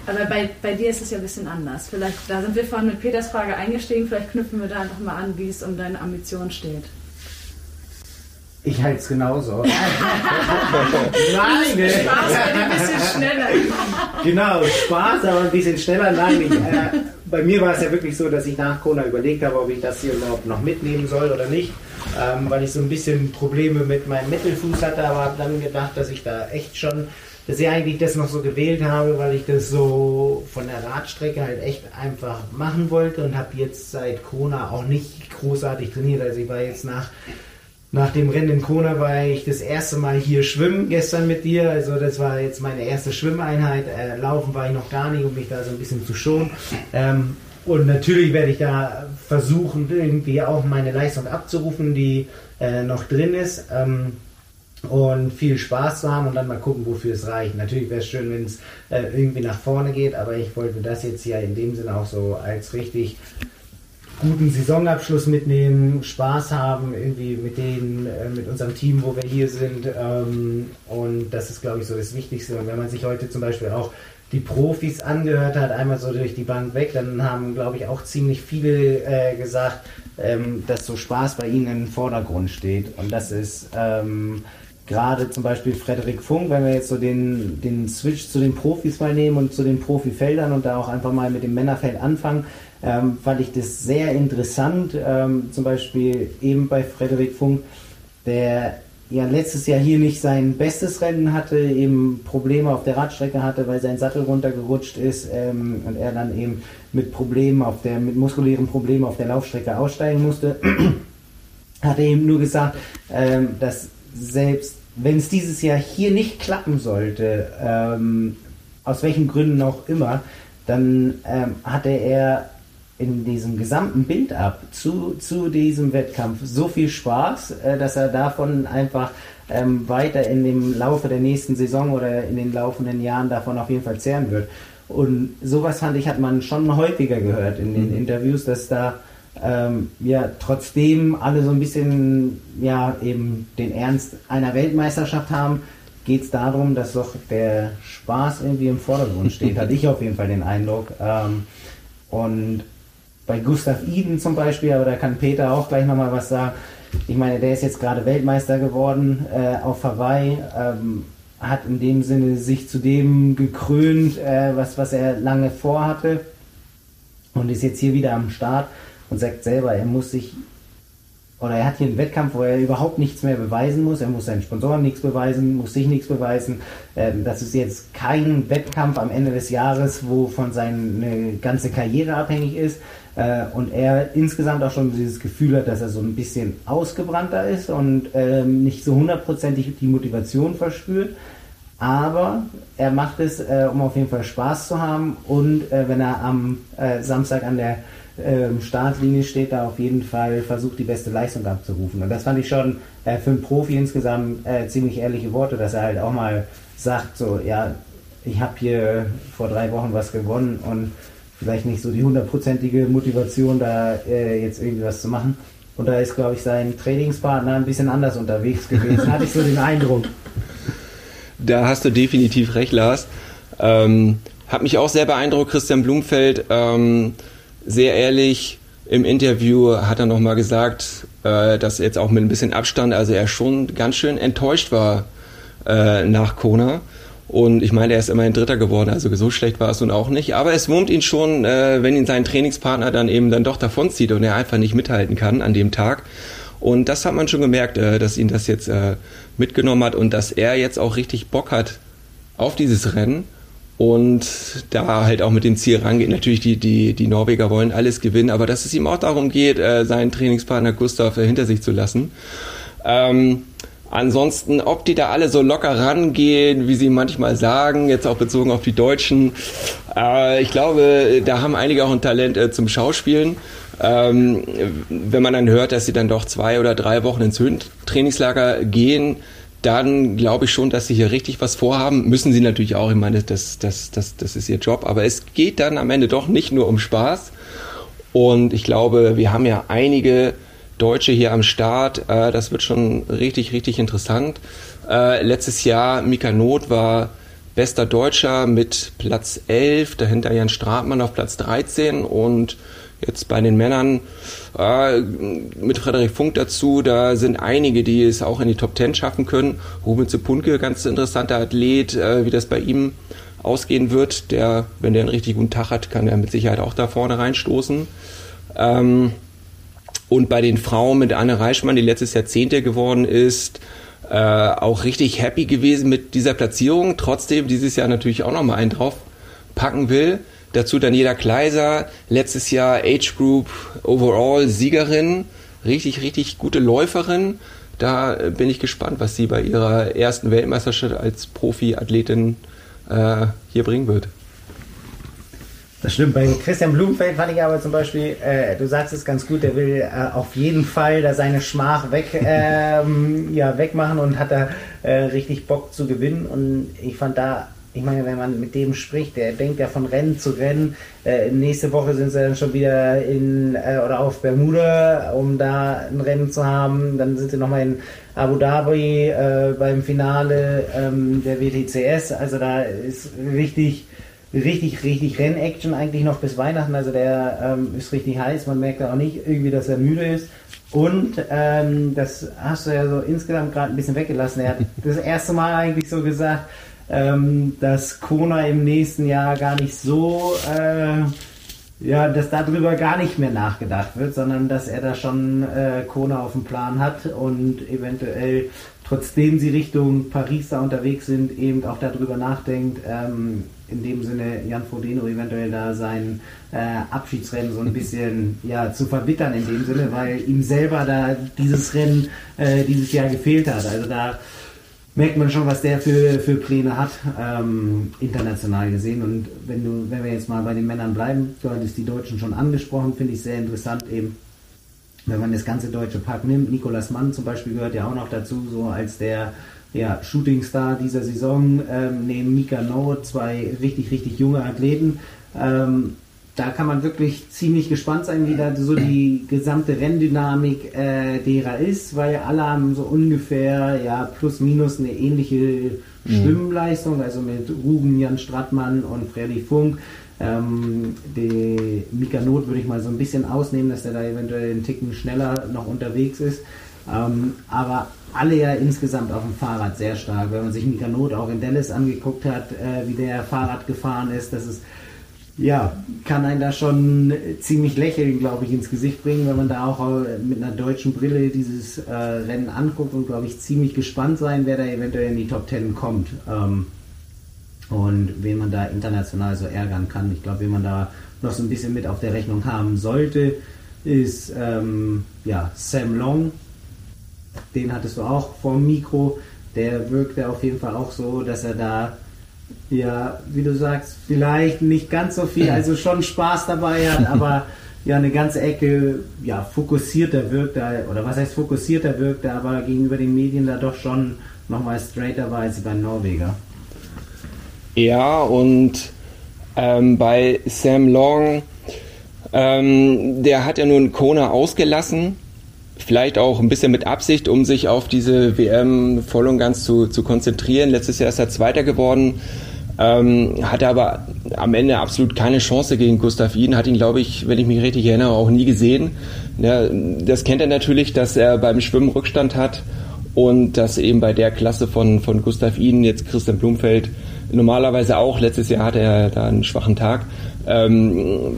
Speaker 2: Aber bei, bei dir ist es ja ein bisschen anders. Vielleicht, da sind wir vorhin mit Peters Frage eingestiegen, vielleicht knüpfen wir da einfach mal an, wie es um deine Ambition steht.
Speaker 1: Ich halte es genauso.
Speaker 2: Nein, Spaß, aber ein bisschen schneller.
Speaker 1: genau, Spaß, aber ein bisschen schneller. Nein, ich, äh, bei mir war es ja wirklich so, dass ich nach Kona überlegt habe, ob ich das hier überhaupt noch mitnehmen soll oder nicht, ähm, weil ich so ein bisschen Probleme mit meinem Mittelfuß hatte, aber habe dann gedacht, dass ich da echt schon, dass ich eigentlich das noch so gewählt habe, weil ich das so von der Radstrecke halt echt einfach machen wollte und habe jetzt seit Kona auch nicht großartig trainiert. Also ich war jetzt nach nach dem Rennen in Kona war ich das erste Mal hier schwimmen gestern mit dir. Also das war jetzt meine erste Schwimmeinheit. Äh, laufen war ich noch gar nicht, um mich da so ein bisschen zu schonen. Ähm, und natürlich werde ich da versuchen, irgendwie auch meine Leistung abzurufen, die äh, noch drin ist. Ähm, und viel Spaß zu haben und dann mal gucken, wofür es reicht. Natürlich wäre es schön, wenn es äh, irgendwie nach vorne geht, aber ich wollte das jetzt ja in dem Sinne auch so als richtig guten Saisonabschluss mitnehmen, Spaß haben, irgendwie mit denen, äh, mit unserem Team, wo wir hier sind. Ähm, und das ist, glaube ich, so das Wichtigste. Und wenn man sich heute zum Beispiel auch die Profis angehört hat, einmal so durch die Bank weg, dann haben, glaube ich, auch ziemlich viele äh, gesagt, ähm, dass so Spaß bei ihnen im Vordergrund steht. Und das ist ähm, gerade zum Beispiel Frederik Funk, wenn wir jetzt so den, den Switch zu den Profis mal nehmen und zu den Profifeldern und da auch einfach mal mit dem Männerfeld anfangen, ähm, fand ich das sehr interessant. Ähm, zum Beispiel eben bei Frederik Funk, der ja letztes Jahr hier nicht sein bestes Rennen hatte, eben Probleme auf der Radstrecke hatte, weil sein Sattel runtergerutscht ist ähm, und er dann eben mit Problemen auf der, mit muskulären Problemen auf der Laufstrecke aussteigen musste, hat er eben nur gesagt, ähm, dass selbst wenn es dieses Jahr hier nicht klappen sollte, ähm, aus welchen Gründen auch immer, dann ähm, hatte er in diesem gesamten Build-up zu, zu diesem Wettkampf so viel Spaß, äh, dass er davon einfach ähm, weiter in dem Laufe der nächsten Saison oder in den laufenden Jahren davon auf jeden Fall zehren wird. Und sowas fand ich, hat man schon häufiger gehört in den mhm. Interviews, dass da ähm, ja trotzdem alle so ein bisschen ja eben den Ernst einer Weltmeisterschaft haben, geht es darum, dass doch der Spaß irgendwie im Vordergrund steht. Hatte ich auf jeden Fall den Eindruck. Ähm, und bei Gustav Iden zum Beispiel, aber da kann Peter auch gleich nochmal was sagen. Ich meine, der ist jetzt gerade Weltmeister geworden äh, auf Hawaii, ähm, hat in dem Sinne sich zu dem gekrönt, äh, was, was er lange vorhatte und ist jetzt hier wieder am Start und sagt selber, er muss sich oder er hat hier einen Wettkampf, wo er überhaupt nichts mehr beweisen muss. Er muss seinen Sponsoren nichts beweisen, muss sich nichts beweisen. Ähm, das ist jetzt kein Wettkampf am Ende des Jahres, wo von seine ganze Karriere abhängig ist. Äh, und er insgesamt auch schon dieses Gefühl hat, dass er so ein bisschen ausgebrannter ist und ähm, nicht so hundertprozentig die Motivation verspürt. Aber er macht es, äh, um auf jeden Fall Spaß zu haben und äh, wenn er am äh, Samstag an der ähm, Startlinie steht, da auf jeden Fall versucht, die beste Leistung abzurufen. Und das fand ich schon äh, für einen Profi insgesamt äh, ziemlich ehrliche Worte, dass er halt auch mal sagt, so, ja, ich habe hier vor drei Wochen was gewonnen und vielleicht nicht so die hundertprozentige Motivation, da äh, jetzt irgendwie was zu machen. Und da ist, glaube ich, sein Trainingspartner ein bisschen anders unterwegs gewesen, hatte ich so den Eindruck.
Speaker 3: Da hast du definitiv recht, Lars. Ähm, hat mich auch sehr beeindruckt, Christian Blumfeld. Ähm, sehr ehrlich, im Interview hat er nochmal gesagt, äh, dass jetzt auch mit ein bisschen Abstand, also er schon ganz schön enttäuscht war äh, nach Kona. Und ich meine, er ist immerhin Dritter geworden, also so schlecht war es nun auch nicht. Aber es wurmt ihn schon, äh, wenn ihn sein Trainingspartner dann eben dann doch davonzieht und er einfach nicht mithalten kann an dem Tag. Und das hat man schon gemerkt, äh, dass ihn das jetzt äh, mitgenommen hat und dass er jetzt auch richtig Bock hat auf dieses Rennen und da halt auch mit dem Ziel rangeht. Natürlich, die, die, die Norweger wollen alles gewinnen, aber dass es ihm auch darum geht, äh, seinen Trainingspartner Gustav äh, hinter sich zu lassen. Ähm, Ansonsten, ob die da alle so locker rangehen, wie sie manchmal sagen, jetzt auch bezogen auf die Deutschen, äh, ich glaube, da haben einige auch ein Talent äh, zum Schauspielen. Ähm, wenn man dann hört, dass sie dann doch zwei oder drei Wochen ins Höhentrainingslager gehen, dann glaube ich schon, dass sie hier richtig was vorhaben. Müssen sie natürlich auch, ich meine, das, das, das, das ist ihr Job, aber es geht dann am Ende doch nicht nur um Spaß. Und ich glaube, wir haben ja einige Deutsche hier am Start. Äh, das wird schon richtig, richtig interessant. Äh, letztes Jahr Mika Not war bester Deutscher mit Platz 11, dahinter Jan Stratmann auf Platz 13 und jetzt bei den Männern äh, mit Frederik Funk dazu, da sind einige, die es auch in die Top 10 schaffen können. Ruben Zepunke, ganz interessanter Athlet, äh, wie das bei ihm ausgehen wird. Der, wenn der einen richtig guten Tag hat, kann er mit Sicherheit auch da vorne reinstoßen. Ähm, und bei den Frauen mit Anne Reichmann, die letztes Jahr Zehnte geworden ist, äh, auch richtig happy gewesen mit dieser Platzierung. Trotzdem dieses Jahr natürlich auch nochmal einen drauf packen will. Dazu Daniela Kleiser, letztes Jahr Age Group Overall Siegerin. Richtig, richtig gute Läuferin. Da bin ich gespannt, was sie bei ihrer ersten Weltmeisterschaft als Profi-Athletin äh, hier bringen wird.
Speaker 1: Das stimmt. Bei Christian Blumenfeld fand ich aber zum Beispiel, äh, du sagst es ganz gut, der will äh, auf jeden Fall da seine Schmach weg, ähm, ja, wegmachen und hat da äh, richtig Bock zu gewinnen. Und ich fand da, ich meine, wenn man mit dem spricht, der denkt ja von Rennen zu Rennen. Äh, nächste Woche sind sie dann schon wieder in äh, oder auf Bermuda, um da ein Rennen zu haben. Dann sind sie nochmal in Abu Dhabi äh, beim Finale ähm, der WTCS. Also da ist richtig richtig, richtig Rennaction eigentlich noch bis Weihnachten. Also der ähm, ist richtig heiß. Man merkt auch nicht irgendwie, dass er müde ist. Und ähm, das hast du ja so insgesamt gerade ein bisschen weggelassen. Er hat das erste Mal eigentlich so gesagt, ähm, dass Kona im nächsten Jahr gar nicht so, äh, ja, dass darüber gar nicht mehr nachgedacht wird, sondern dass er da schon äh, Kona auf dem Plan hat und eventuell trotzdem sie Richtung Paris da unterwegs sind, eben auch darüber nachdenkt, ähm, in dem Sinne Jan Frodeno eventuell da sein äh, Abschiedsrennen so ein bisschen ja, zu verbittern in dem Sinne, weil ihm selber da dieses Rennen äh, dieses Jahr gefehlt hat. Also da merkt man schon, was der für, für Pläne hat, ähm, international gesehen. Und wenn du, wenn wir jetzt mal bei den Männern bleiben, du hattest die Deutschen schon angesprochen, finde ich sehr interessant eben wenn man das ganze deutsche Pack nimmt, Nikolas Mann zum Beispiel gehört ja auch noch dazu, so als der ja, Shootingstar dieser Saison, ähm, neben Mika No, zwei richtig, richtig junge Athleten. Ähm, da kann man wirklich ziemlich gespannt sein, wie da so die gesamte Renndynamik äh, derer ist, weil alle haben so ungefähr ja plus minus eine ähnliche mhm. Schwimmleistung, also mit Ruben, Jan Strattmann und Freddy Funk. Ähm, die Mika Not würde ich mal so ein bisschen ausnehmen, dass der da eventuell einen Ticken schneller noch unterwegs ist. Ähm, aber alle ja insgesamt auf dem Fahrrad sehr stark. Wenn man sich Mika Not auch in Dallas angeguckt hat, äh, wie der Fahrrad gefahren ist, das ist ja, kann einen da schon ziemlich lächeln, glaube ich, ins Gesicht bringen, wenn man da auch äh, mit einer deutschen Brille dieses äh, Rennen anguckt und, glaube ich, ziemlich gespannt sein, wer da eventuell in die Top Ten kommt. Ähm, und wen man da international so ärgern kann. Ich glaube, wen man da noch so ein bisschen mit auf der Rechnung haben sollte, ist ähm, ja, Sam Long. Den hattest du auch vom Mikro. Der wirkte auf jeden Fall auch so, dass er da, ja, wie du sagst, vielleicht nicht ganz so viel, also schon Spaß dabei hat, aber ja eine ganze Ecke ja, fokussierter wirkt, oder was heißt fokussierter wirkt, aber gegenüber den Medien da doch schon nochmal straighter war als bei Norweger.
Speaker 3: Ja, und ähm, bei Sam Long, ähm, der hat ja nun Kona ausgelassen. Vielleicht auch ein bisschen mit Absicht, um sich auf diese WM voll und ganz zu, zu konzentrieren. Letztes Jahr ist er Zweiter geworden. Ähm, hatte aber am Ende absolut keine Chance gegen Gustav Iden, hat ihn, glaube ich, wenn ich mich richtig erinnere, auch nie gesehen. Ja, das kennt er natürlich, dass er beim Schwimmen Rückstand hat und dass eben bei der Klasse von, von Gustav Iden jetzt Christian Blumfeld normalerweise auch, letztes Jahr hatte er da einen schwachen Tag, ähm,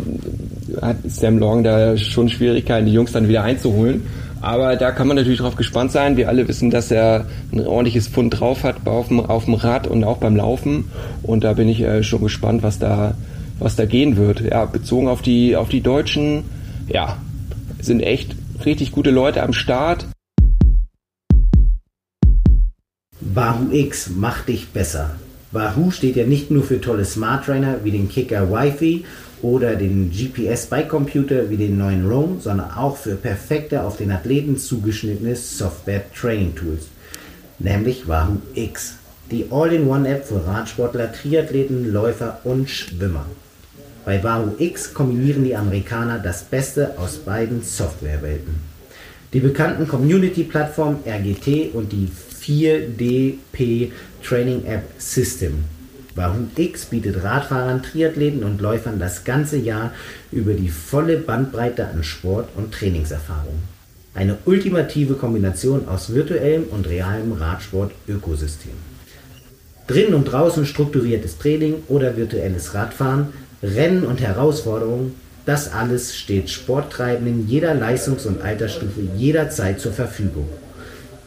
Speaker 3: hat Sam Long da schon Schwierigkeiten, die Jungs dann wieder einzuholen. Aber da kann man natürlich drauf gespannt sein. Wir alle wissen, dass er ein ordentliches Pfund drauf hat auf dem, auf dem Rad und auch beim Laufen. Und da bin ich äh, schon gespannt, was da, was da gehen wird. Ja, bezogen auf die, auf die Deutschen, ja, sind echt richtig gute Leute am Start.
Speaker 1: Wahoo X macht dich besser. Wahoo steht ja nicht nur für tolle Smart Trainer wie den Kicker Wi-Fi oder den GPS Bike Computer wie den neuen Roam, sondern auch für perfekte auf den Athleten zugeschnittene Software Training Tools, nämlich Wahoo X, die All-in-One-App für Radsportler, Triathleten, Läufer und Schwimmer. Bei Wahoo X kombinieren die Amerikaner das Beste aus beiden Softwarewelten. Die bekannten Community-Plattformen RGT und die 4DP Training App System Wahoo X bietet Radfahrern, Triathleten und Läufern das ganze Jahr über die volle Bandbreite an Sport und Trainingserfahrung. Eine ultimative Kombination aus virtuellem und realem Radsport-Ökosystem. Drinnen und draußen strukturiertes Training oder virtuelles Radfahren, Rennen und Herausforderungen, das alles steht Sporttreibenden jeder Leistungs- und Altersstufe jederzeit zur Verfügung.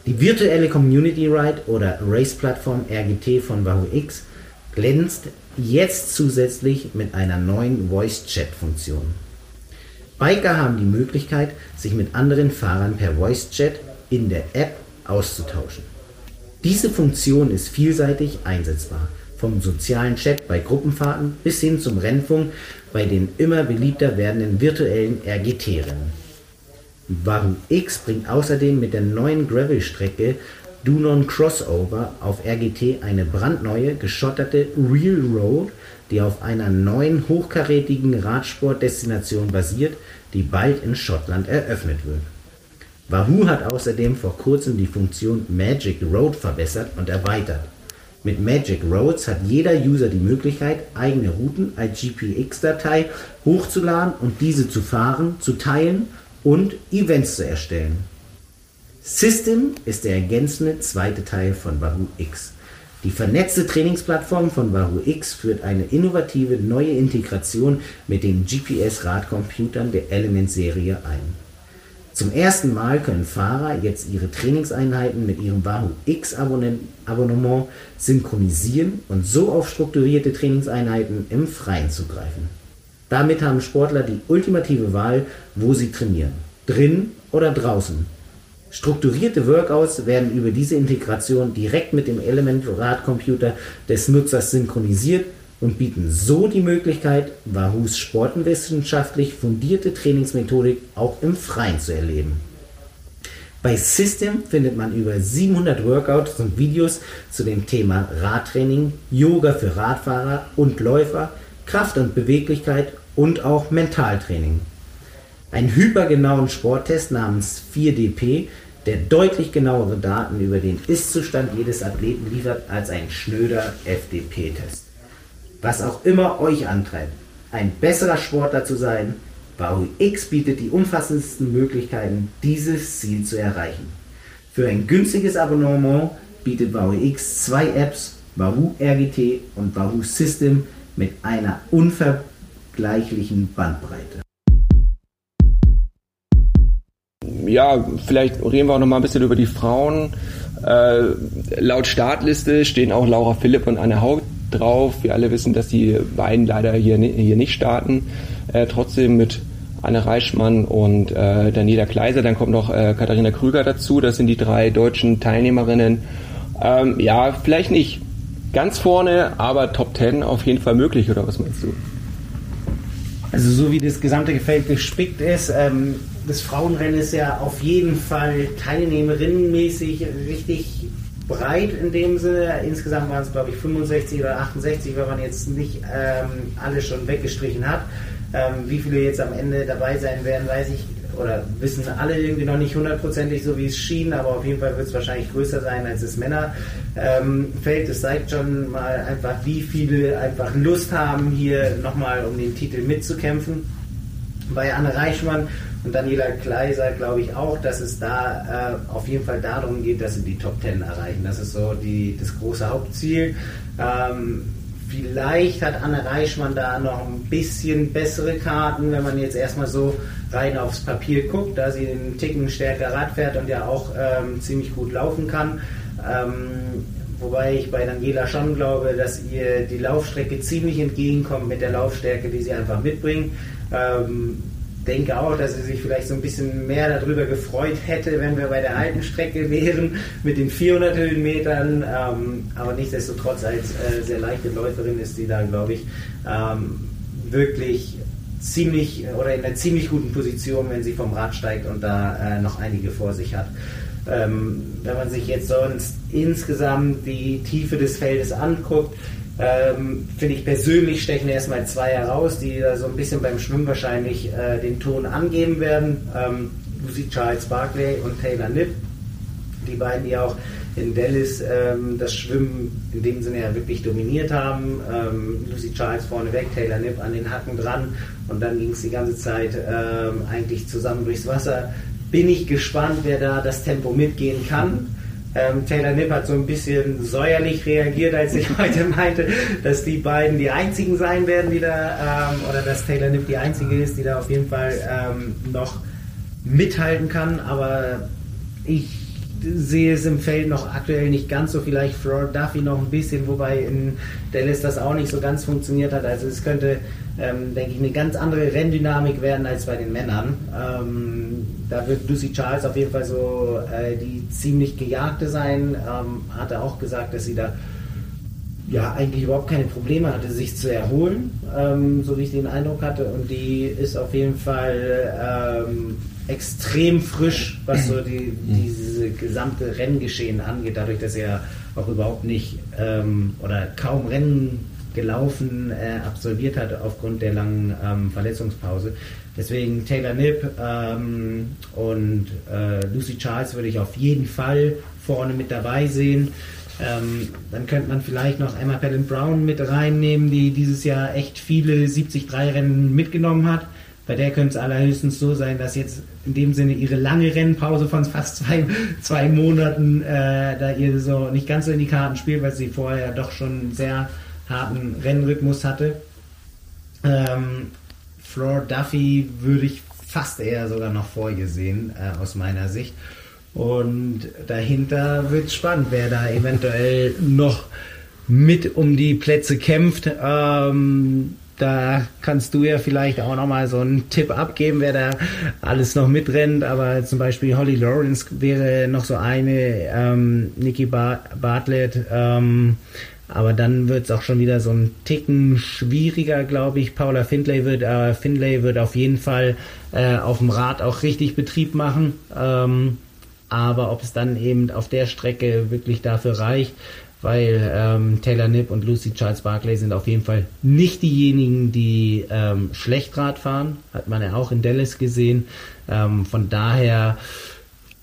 Speaker 1: Die virtuelle Community Ride oder Race-Plattform RGT von Wahoo X glänzt jetzt zusätzlich mit einer neuen Voice-Chat-Funktion. Biker haben die Möglichkeit, sich mit anderen Fahrern per Voice-Chat in der App auszutauschen. Diese Funktion ist vielseitig einsetzbar, vom sozialen Chat bei Gruppenfahrten bis hin zum Rennfunk bei den immer beliebter werdenden virtuellen RGT-Rennen. Wahoo X bringt außerdem mit der neuen Gravel-Strecke Dunon Crossover auf RGT eine brandneue, geschotterte Real Road, die auf einer neuen hochkarätigen Radsportdestination basiert, die bald in Schottland eröffnet wird. Wahoo hat außerdem vor kurzem die Funktion Magic Road verbessert und erweitert. Mit Magic Roads hat jeder User die Möglichkeit, eigene Routen als GPX-Datei hochzuladen und diese zu fahren, zu teilen und Events zu erstellen. System ist der ergänzende zweite Teil von Wahoo X. Die vernetzte Trainingsplattform von Wahoo X führt eine innovative neue Integration mit den GPS-Radcomputern der Element-Serie ein. Zum ersten Mal können Fahrer jetzt ihre Trainingseinheiten mit ihrem Wahoo X-Abonnement synchronisieren und so auf strukturierte Trainingseinheiten im Freien zugreifen. Damit haben Sportler die ultimative Wahl, wo sie trainieren. Drin oder draußen Strukturierte Workouts werden über diese Integration direkt mit dem Element-Radcomputer des Nutzers synchronisiert und bieten so die Möglichkeit, Wahoos sportwissenschaftlich fundierte Trainingsmethodik auch im Freien zu erleben. Bei System findet man über 700 Workouts und Videos zu dem Thema Radtraining, Yoga für Radfahrer und Läufer, Kraft und Beweglichkeit und auch Mentaltraining. Ein hypergenauen Sporttest namens 4DP, der deutlich genauere Daten über den Ist-Zustand jedes Athleten liefert als ein schnöder FDP-Test. Was auch immer euch antreibt, ein besserer Sportler zu sein, Wahoo X bietet die umfassendsten Möglichkeiten, dieses Ziel zu erreichen. Für ein günstiges Abonnement bietet Wahoo X zwei Apps, Wahoo RGT und Wahoo System mit einer unvergleichlichen Bandbreite.
Speaker 3: Ja, vielleicht reden wir auch noch mal ein bisschen über die Frauen. Äh, laut Startliste stehen auch Laura Philipp und Anne Haug drauf. Wir alle wissen, dass die beiden leider hier, hier nicht starten. Äh, trotzdem mit Anne Reichmann und äh, Daniela Kleiser. Dann kommt noch äh, Katharina Krüger dazu. Das sind die drei deutschen Teilnehmerinnen. Ähm, ja, vielleicht nicht ganz vorne, aber Top Ten auf jeden Fall möglich, oder was meinst du?
Speaker 1: Also so wie das gesamte Feld gespickt ist, ähm, das Frauenrennen ist ja auf jeden Fall teilnehmerinnenmäßig richtig breit in dem Sinne. Insgesamt waren es, glaube ich, 65 oder 68, wenn man jetzt nicht ähm, alle schon weggestrichen hat. Ähm, wie viele jetzt am Ende dabei sein werden, weiß ich oder wissen alle irgendwie noch nicht hundertprozentig so, wie es schien, aber auf jeden Fall wird es wahrscheinlich größer sein als das Männerfeld. Ähm, es zeigt schon mal einfach, wie viele einfach Lust haben, hier nochmal um den Titel mitzukämpfen. Bei Anne Reichmann und Daniela Kleiser glaube ich auch, dass es da äh, auf jeden Fall darum geht, dass sie die Top Ten erreichen. Das ist so die, das große Hauptziel. Ähm, vielleicht hat Anne Reichmann da noch ein bisschen bessere Karten, wenn man jetzt erstmal so rein aufs Papier guckt, da sie einen Ticken stärker Rad fährt und ja auch ähm, ziemlich gut laufen kann. Ähm, wobei ich bei Daniela schon glaube, dass ihr die Laufstrecke ziemlich entgegenkommt mit der Laufstärke, die sie einfach mitbringt. Ähm, denke auch, dass sie sich vielleicht so ein bisschen mehr darüber gefreut hätte, wenn wir bei der alten Strecke wären mit den 400 Höhenmetern. Ähm, aber nichtsdestotrotz als äh, sehr leichte Läuferin ist sie da, glaube ich, ähm, wirklich ziemlich oder in einer ziemlich guten Position, wenn sie vom Rad steigt und da äh, noch einige vor sich hat. Ähm, wenn man sich jetzt sonst insgesamt die Tiefe des Feldes anguckt, ähm, Finde ich persönlich stechen erstmal zwei heraus, die da so ein bisschen beim Schwimmen wahrscheinlich äh, den Ton angeben werden. Ähm, Lucy Charles Barclay und Taylor Nipp. Die beiden, die auch in Dallas ähm, das Schwimmen in dem Sinne ja wirklich dominiert haben. Ähm, Lucy Charles vorneweg, Taylor Nipp an den Hacken dran und dann ging es die ganze Zeit ähm, eigentlich zusammen durchs Wasser. Bin ich gespannt, wer da das Tempo mitgehen kann. Ähm, Taylor Nipp hat so ein bisschen säuerlich reagiert, als ich heute meinte, dass die beiden die einzigen sein werden, die da, ähm, oder dass Taylor Nipp die einzige ist, die da auf jeden Fall ähm, noch mithalten kann. Aber ich sehe es im Feld noch aktuell nicht ganz so. Vielleicht Flor Duffy noch ein bisschen, wobei in Dallas das auch nicht so ganz funktioniert hat. Also es könnte, ähm, denke ich, eine ganz andere Renndynamik werden als bei den Männern. Ähm, da wird Lucy Charles auf jeden Fall so äh, die ziemlich gejagte sein. Ähm, hatte auch gesagt, dass sie da ja eigentlich überhaupt keine Probleme hatte, sich zu erholen, ähm, so wie ich den Eindruck hatte. Und die ist auf jeden Fall ähm, extrem frisch, was so die, diese gesamte Renngeschehen angeht, dadurch, dass er auch überhaupt nicht ähm, oder kaum Rennen gelaufen äh, absolviert hat aufgrund der langen ähm, Verletzungspause. Deswegen Taylor Nipp ähm, und äh, Lucy Charles würde ich auf jeden Fall vorne mit dabei sehen. Ähm, dann könnte man vielleicht noch Emma Pellin Brown mit reinnehmen, die dieses Jahr echt viele 70-3-Rennen mitgenommen hat. Bei der könnte es allerhöchstens so sein, dass jetzt in dem Sinne ihre lange Rennpause von fast zwei, zwei Monaten äh, da ihr so nicht ganz so in die Karten spielt, weil sie vorher doch schon sehr harten Rennrhythmus hatte. Ähm, Flor Duffy würde ich fast eher sogar noch vor ihr sehen, äh, aus meiner Sicht. Und dahinter wird es spannend, wer da eventuell noch mit um die Plätze kämpft. Ähm, da kannst du ja vielleicht auch nochmal so einen Tipp abgeben, wer da alles noch mitrennt. Aber zum Beispiel Holly Lawrence wäre noch so eine, ähm, Nikki Bartlett. Ähm, aber dann wird es auch schon wieder so ein Ticken schwieriger, glaube ich. Paula Findlay wird, äh, Findlay wird auf jeden Fall äh, auf dem Rad auch richtig Betrieb machen. Ähm, aber ob es dann eben auf der Strecke wirklich dafür reicht, weil ähm, Taylor Nipp und Lucy Charles Barclay sind auf jeden Fall nicht diejenigen, die ähm, schlecht Rad fahren. Hat man ja auch in Dallas gesehen. Ähm, von daher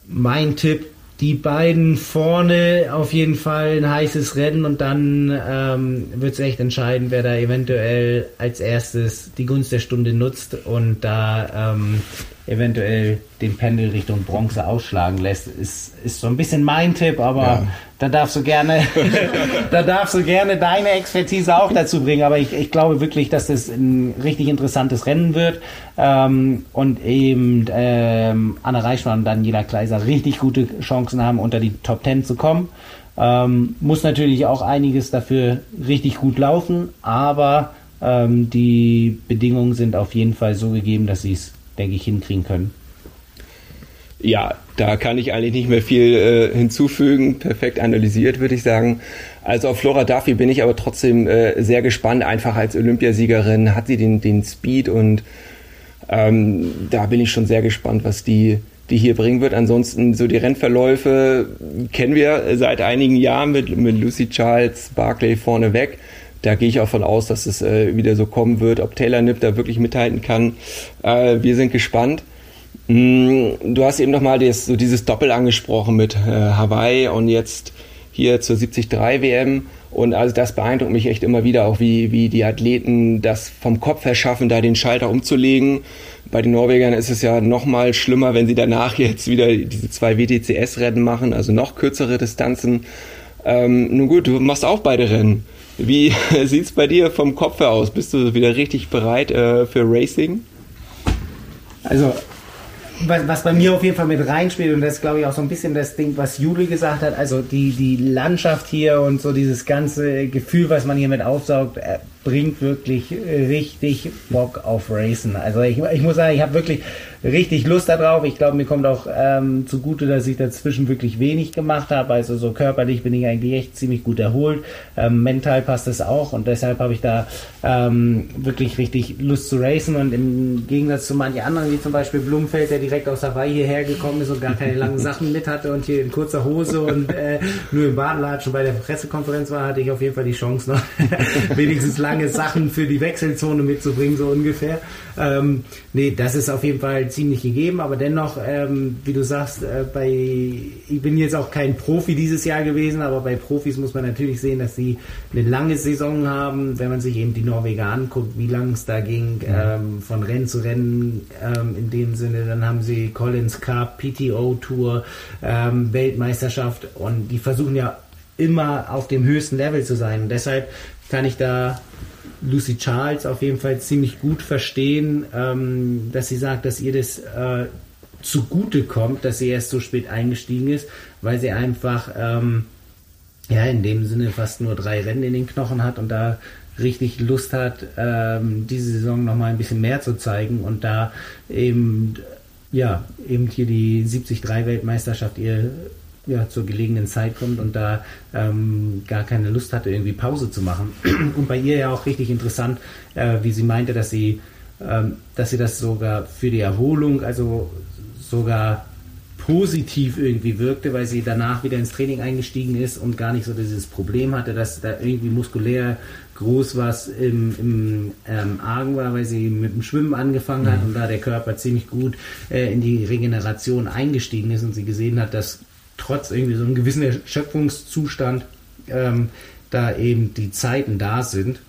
Speaker 1: mein Tipp, die beiden vorne auf jeden Fall ein heißes Rennen und dann ähm, wird es echt entscheiden, wer da eventuell als erstes die Gunst der Stunde nutzt und da ähm, eventuell den Pendel Richtung Bronze ausschlagen lässt, ist, ist so ein bisschen mein Tipp, aber ja. da darfst du gerne, da darfst du gerne deine Expertise auch dazu bringen. Aber ich, ich glaube wirklich, dass das ein richtig interessantes Rennen wird ähm, und eben ähm, Anna Reichmann und Daniela Kleiser richtig gute Chancen haben, unter die Top Ten zu kommen. Ähm, muss natürlich auch einiges dafür richtig gut laufen, aber ähm, die Bedingungen sind auf jeden Fall so gegeben, dass sie es denke ich, hinkriegen können.
Speaker 3: Ja, da kann ich eigentlich nicht mehr viel äh, hinzufügen. Perfekt analysiert, würde ich sagen. Also auf Flora Duffy bin ich aber trotzdem äh, sehr gespannt. Einfach als Olympiasiegerin hat sie den, den Speed und ähm, da bin ich schon sehr gespannt, was die die hier bringen wird. Ansonsten so die Rennverläufe kennen wir seit einigen Jahren mit, mit Lucy Charles, Barclay vorneweg. Da gehe ich auch von aus, dass es äh, wieder so kommen wird. Ob Taylor Nipp da wirklich mithalten kann, äh, wir sind gespannt. Mm, du hast eben nochmal so dieses Doppel angesprochen mit äh, Hawaii und jetzt hier zur 73 WM. Und also das beeindruckt mich echt immer wieder, auch wie, wie die Athleten das vom Kopf her schaffen, da den Schalter umzulegen. Bei den Norwegern ist es ja noch mal schlimmer, wenn sie danach jetzt wieder diese zwei WTCS-Rennen machen, also noch kürzere Distanzen. Ähm, nun gut, du machst auch beide Rennen. Wie sieht es bei dir vom Kopf her aus? Bist du wieder richtig bereit äh, für Racing?
Speaker 1: Also was, was bei mir auf jeden Fall mit reinspielt, und das ist, glaube ich, auch so ein bisschen das Ding, was Juli gesagt hat, also die, die Landschaft hier und so dieses ganze Gefühl, was man hier mit aufsaugt, äh, bringt wirklich richtig Bock auf Racen. Also ich, ich muss sagen, ich habe wirklich richtig Lust darauf. Ich glaube, mir kommt auch ähm, zugute, dass ich dazwischen wirklich wenig gemacht habe. Also so körperlich bin ich eigentlich echt ziemlich gut erholt. Ähm, mental passt es auch und deshalb habe ich da ähm, wirklich richtig Lust zu racen. Und im Gegensatz zu manchen anderen, wie zum Beispiel Blumfeld, der direkt aus Hawaii hierher gekommen ist und gar keine langen Sachen mit hatte und hier in kurzer Hose und äh, nur im Badenlatschen bei der Pressekonferenz war, hatte ich auf jeden Fall die Chance noch wenigstens lange Sachen für die Wechselzone mitzubringen, so ungefähr. Ähm, nee, das ist auf jeden Fall ziemlich gegeben, aber dennoch, ähm, wie du sagst, äh, bei, ich bin jetzt auch kein Profi dieses Jahr gewesen, aber bei Profis muss man natürlich sehen, dass sie eine lange Saison haben, wenn man sich eben die Norweger anguckt, wie lang es da ging, ähm, von Rennen zu Rennen ähm, in dem Sinne, dann haben sie Collins Cup, PTO Tour, ähm, Weltmeisterschaft und die versuchen ja immer auf dem höchsten Level zu sein. Und deshalb kann ich da Lucy Charles auf jeden Fall ziemlich gut verstehen, ähm, dass sie sagt, dass ihr das äh, zugute kommt, dass sie erst so spät eingestiegen ist, weil sie einfach ähm, ja in dem Sinne fast nur drei Rennen in den Knochen hat und da richtig Lust hat, ähm, diese Saison noch mal ein bisschen mehr zu zeigen und da eben ja eben hier die 73 Weltmeisterschaft ihr ja, zur gelegenen Zeit kommt und da ähm, gar keine Lust hatte, irgendwie Pause zu machen. Und bei ihr ja auch richtig interessant, äh, wie sie meinte, dass sie, ähm, dass sie das sogar für die Erholung, also sogar positiv irgendwie wirkte, weil sie danach wieder ins Training eingestiegen ist und gar nicht so dieses Problem hatte, dass da irgendwie muskulär groß was im, im ähm, Argen war, weil sie mit dem Schwimmen angefangen hat mhm. und da der Körper ziemlich gut äh, in die Regeneration eingestiegen ist und sie gesehen hat, dass trotz irgendwie so einem gewissen Erschöpfungszustand ähm, da eben die Zeiten da sind.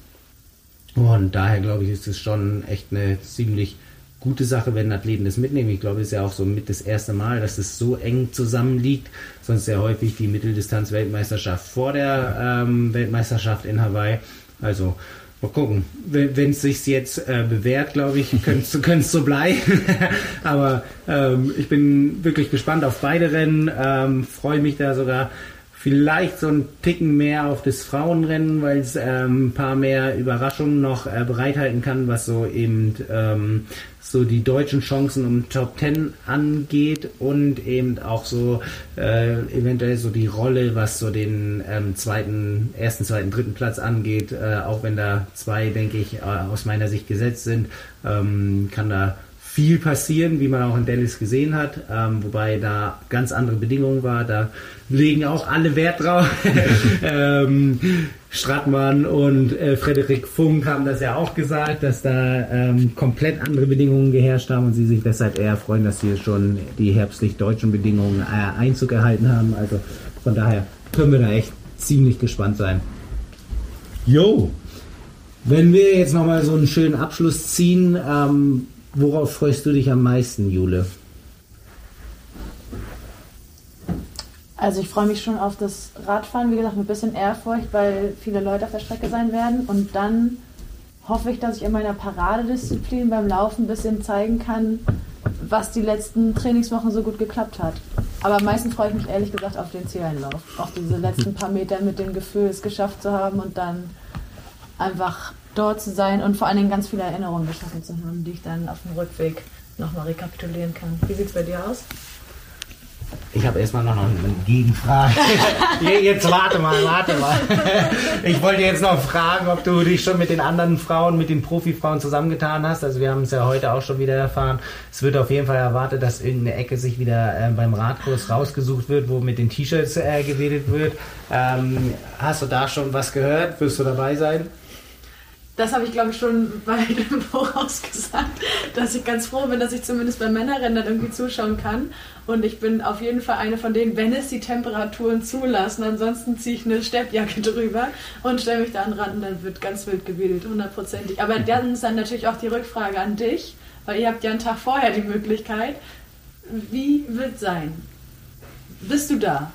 Speaker 1: Und daher glaube ich, ist es schon echt eine ziemlich gute Sache, wenn Athleten das mitnehmen. Ich glaube, es ist ja auch so mit das erste Mal, dass es so eng zusammenliegt. Sonst sehr häufig die Mitteldistanz-Weltmeisterschaft vor der ähm, Weltmeisterschaft in Hawaii. Also Mal gucken. Wenn es sich jetzt äh, bewährt, glaube ich, könnte es so bleiben. Aber ähm, ich bin wirklich gespannt auf beide Rennen. Ähm, Freue mich da sogar vielleicht so ein Ticken mehr auf das Frauenrennen, weil es ähm, ein paar mehr Überraschungen noch äh, bereithalten kann, was so eben ähm, so die deutschen Chancen um Top 10 angeht und eben auch so äh, eventuell so die Rolle, was so den ähm, zweiten, ersten, zweiten, dritten Platz angeht, äh, auch wenn da zwei, denke ich, äh, aus meiner Sicht gesetzt sind, ähm, kann da viel passieren, wie man auch in Dallas gesehen hat, ähm, wobei da ganz andere Bedingungen war. Da legen auch alle Wert drauf. ähm, Strattmann und äh, Frederik Funk haben das ja auch gesagt, dass da ähm, komplett andere Bedingungen geherrscht haben und sie sich deshalb eher freuen, dass sie schon die herbstlich-deutschen Bedingungen äh, Einzug erhalten haben. Also von daher können wir da echt ziemlich gespannt sein. Jo! Wenn wir jetzt nochmal so einen schönen Abschluss ziehen, ähm, Worauf freust du dich am meisten, Jule?
Speaker 2: Also ich freue mich schon auf das Radfahren, wie gesagt, mit ein bisschen Ehrfurcht, weil viele Leute auf der Strecke sein werden. Und dann hoffe ich, dass ich in meiner Paradedisziplin beim Laufen ein bisschen zeigen kann, was die letzten Trainingswochen so gut geklappt hat. Aber am meisten freue ich mich ehrlich gesagt auf den Zieleinlauf. Auf diese letzten paar Meter mit dem Gefühl, es geschafft zu haben und dann einfach dort zu sein und vor allen Dingen ganz viele Erinnerungen geschaffen zu haben, die ich dann auf dem Rückweg nochmal rekapitulieren kann. Wie sieht es bei dir aus?
Speaker 1: Ich habe erstmal noch eine Gegenfrage. jetzt warte mal, warte mal. Ich wollte jetzt noch fragen, ob du dich schon mit den anderen Frauen, mit den Profifrauen zusammengetan hast. Also wir haben es ja heute auch schon wieder erfahren. Es wird auf jeden Fall erwartet, dass irgendeine Ecke sich wieder äh, beim Radkurs rausgesucht wird, wo mit den T-Shirts äh, gewedelt wird. Ähm, hast du da schon was gehört? Wirst du dabei sein?
Speaker 2: Das habe ich, glaube ich, schon weit im Voraus gesagt, dass ich ganz froh bin, dass ich zumindest bei Männerrennen dann irgendwie zuschauen kann. Und ich bin auf jeden Fall eine von denen, wenn es die Temperaturen zulassen. Ansonsten ziehe ich eine Steppjacke drüber und stelle mich da an den Rand und dann wird ganz wild gewedelt, hundertprozentig. Aber dann ist dann natürlich auch die Rückfrage an dich, weil ihr habt ja einen Tag vorher die Möglichkeit. Wie wird sein? Bist du da?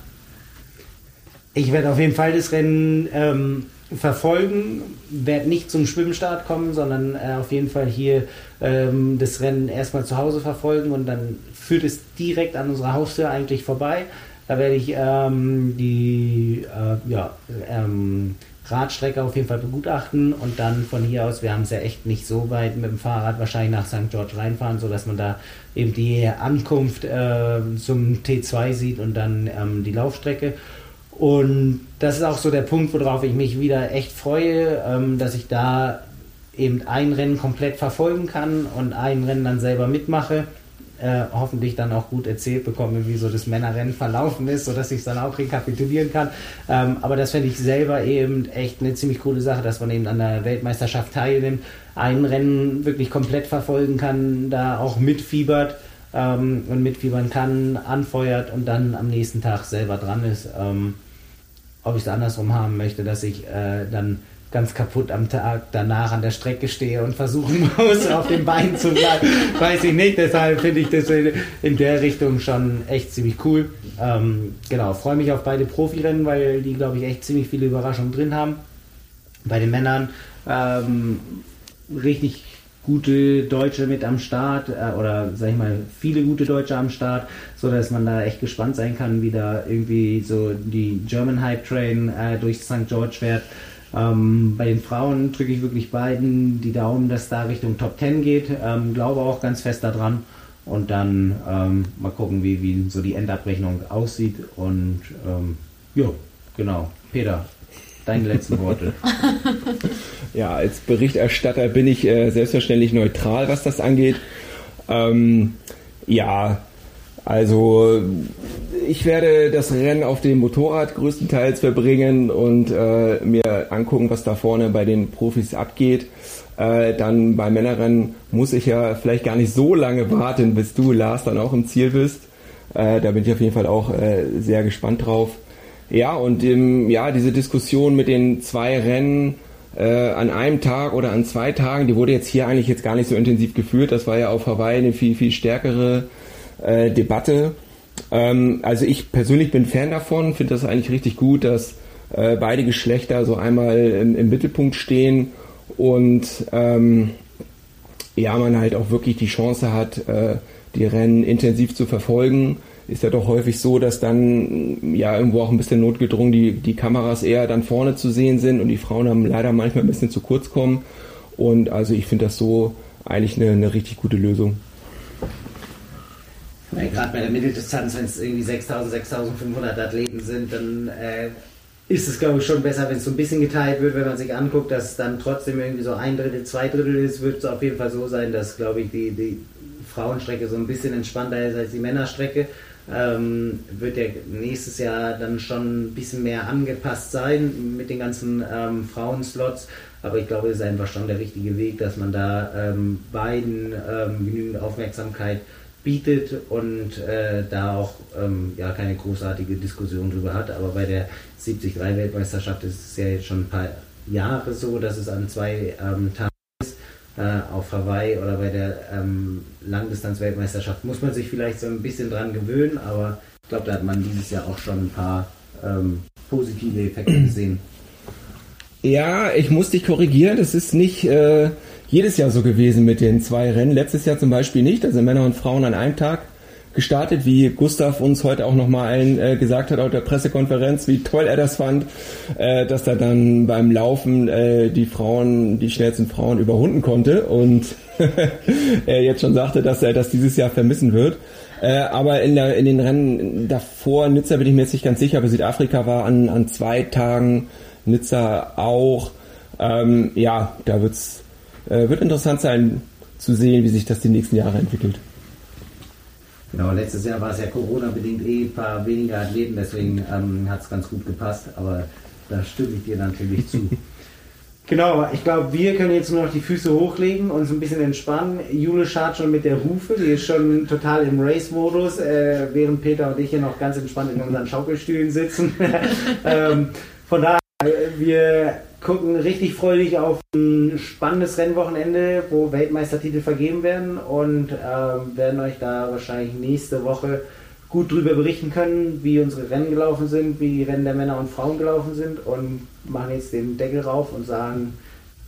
Speaker 1: Ich werde auf jeden Fall das Rennen ähm, verfolgen, werde nicht zum Schwimmstart kommen, sondern äh, auf jeden Fall hier ähm, das Rennen erstmal zu Hause verfolgen und dann führt es direkt an unserer Haustür eigentlich vorbei. Da werde ich ähm, die äh, ja, ähm, Radstrecke auf jeden Fall begutachten und dann von hier aus, wir haben es ja echt nicht so weit mit dem Fahrrad wahrscheinlich nach St. George reinfahren, sodass man da eben die Ankunft äh, zum T2 sieht und dann ähm, die Laufstrecke. Und das ist auch so der Punkt, worauf ich mich wieder echt freue, ähm, dass ich da eben ein Rennen komplett verfolgen kann und ein Rennen dann selber mitmache. Äh, hoffentlich dann auch gut erzählt bekomme, wie so das Männerrennen verlaufen ist, sodass ich es dann auch rekapitulieren kann. Ähm, aber das fände ich selber eben echt eine ziemlich coole Sache, dass man eben an der Weltmeisterschaft teilnimmt, ein Rennen wirklich komplett verfolgen kann, da auch mitfiebert ähm, und mitfiebern kann, anfeuert und dann am nächsten Tag selber dran ist. Ähm, ob ich es andersrum haben möchte, dass ich äh, dann ganz kaputt am Tag danach an der Strecke stehe und versuchen muss, auf den Beinen zu bleiben. Weiß ich nicht, deshalb finde ich das in, in, der Richtung schon echt ziemlich cool. Ähm, genau, freue mich auf beide Profirennen, weil die, glaube ich, echt ziemlich viele Überraschungen drin haben. Bei den Männern ähm, richtig gute Deutsche mit am Start äh, oder sag ich mal viele gute Deutsche am Start, so dass man da echt gespannt sein kann, wie da irgendwie so die German Hype Train äh, durch St. George fährt. Ähm, bei den Frauen drücke ich wirklich beiden die Daumen, dass da Richtung Top 10 geht. Ähm, glaube auch ganz fest daran. Und dann ähm, mal gucken, wie, wie so die Endabrechnung aussieht. Und ähm, ja, genau. Peter, deine letzten Worte.
Speaker 3: Ja, als Berichterstatter bin ich äh, selbstverständlich neutral, was das angeht. Ähm, ja, also ich werde das Rennen auf dem Motorrad größtenteils verbringen und äh, mir angucken, was da vorne bei den Profis abgeht. Äh, dann beim Männerrennen muss ich ja vielleicht gar nicht so lange warten, bis du, Lars, dann auch im Ziel bist. Äh, da bin ich auf jeden Fall auch äh, sehr gespannt drauf. Ja, und ähm, ja, diese Diskussion mit den zwei Rennen, äh, an einem Tag oder an zwei Tagen, die wurde jetzt hier eigentlich jetzt gar nicht so intensiv geführt. Das war ja auf Hawaii eine viel, viel stärkere äh, Debatte. Ähm, also ich persönlich bin Fan davon, finde das eigentlich richtig gut, dass äh, beide Geschlechter so einmal im, im Mittelpunkt stehen und ähm, ja, man halt auch wirklich die Chance hat, äh, die Rennen intensiv zu verfolgen ist ja doch häufig so, dass dann ja irgendwo auch ein bisschen notgedrungen die, die Kameras eher dann vorne zu sehen sind und die Frauen haben leider manchmal ein bisschen zu kurz kommen. Und also ich finde das so eigentlich eine, eine richtig gute Lösung.
Speaker 1: Ja, Gerade bei der Mitteldistanz, wenn es irgendwie 6000, 6500 Athleten sind, dann äh, ist es, glaube ich, schon besser, wenn es so ein bisschen geteilt wird, wenn man sich anguckt, dass es dann trotzdem irgendwie so ein Drittel, zwei Drittel ist, wird es auf jeden Fall so sein, dass, glaube ich, die, die Frauenstrecke so ein bisschen entspannter ist als die Männerstrecke ähm, wird der nächstes Jahr dann schon ein bisschen mehr angepasst sein mit den ganzen ähm, Frauenslots. Aber ich glaube, es ist einfach schon der richtige Weg, dass man da ähm, beiden ähm, genügend Aufmerksamkeit bietet und äh, da auch ähm, ja keine großartige Diskussion drüber hat. Aber bei der 73 Weltmeisterschaft ist es ja jetzt schon ein paar Jahre so, dass es an zwei ähm, Tagen äh, auf Hawaii oder bei der ähm, Langdistanz-Weltmeisterschaft muss man sich vielleicht so ein bisschen dran gewöhnen, aber ich glaube, da hat man dieses Jahr auch schon ein paar ähm, positive Effekte gesehen.
Speaker 3: Ja, ich muss dich korrigieren, das ist nicht äh, jedes Jahr so gewesen mit den zwei Rennen. Letztes Jahr zum Beispiel nicht, also Männer und Frauen an einem Tag gestartet, wie Gustav uns heute auch nochmal allen äh, gesagt hat auf der Pressekonferenz, wie toll er das fand, äh, dass er dann beim Laufen äh, die Frauen, die schnellsten Frauen überrunden konnte und er jetzt schon sagte, dass er das dieses Jahr vermissen wird. Äh, aber in, der, in den Rennen davor, Nizza bin ich mir jetzt nicht ganz sicher, aber Südafrika war an, an zwei Tagen, Nizza auch. Ähm, ja, da wird's, äh, wird interessant sein zu sehen, wie sich das die nächsten Jahre entwickelt.
Speaker 1: Genau, letztes Jahr war es ja Corona-bedingt eh ein paar weniger Athleten, deswegen ähm, hat es ganz gut gepasst, aber da stimme ich dir natürlich zu. Genau, ich glaube, wir können jetzt nur noch die Füße hochlegen, und uns ein bisschen entspannen. Jule schart schon mit der Hufe, die ist schon total im Race-Modus, äh, während Peter und ich hier noch ganz entspannt in unseren Schaukelstühlen sitzen. ähm, von daher, wir gucken richtig freudig auf ein spannendes Rennwochenende, wo Weltmeistertitel vergeben werden und ähm, werden euch da wahrscheinlich nächste Woche gut drüber berichten können, wie unsere Rennen gelaufen sind, wie die Rennen der Männer und Frauen gelaufen sind und machen jetzt den Deckel rauf und sagen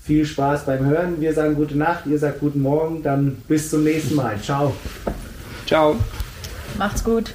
Speaker 1: viel Spaß beim Hören. Wir sagen gute Nacht, ihr sagt guten Morgen, dann bis zum nächsten Mal. Ciao.
Speaker 3: Ciao.
Speaker 2: Macht's gut.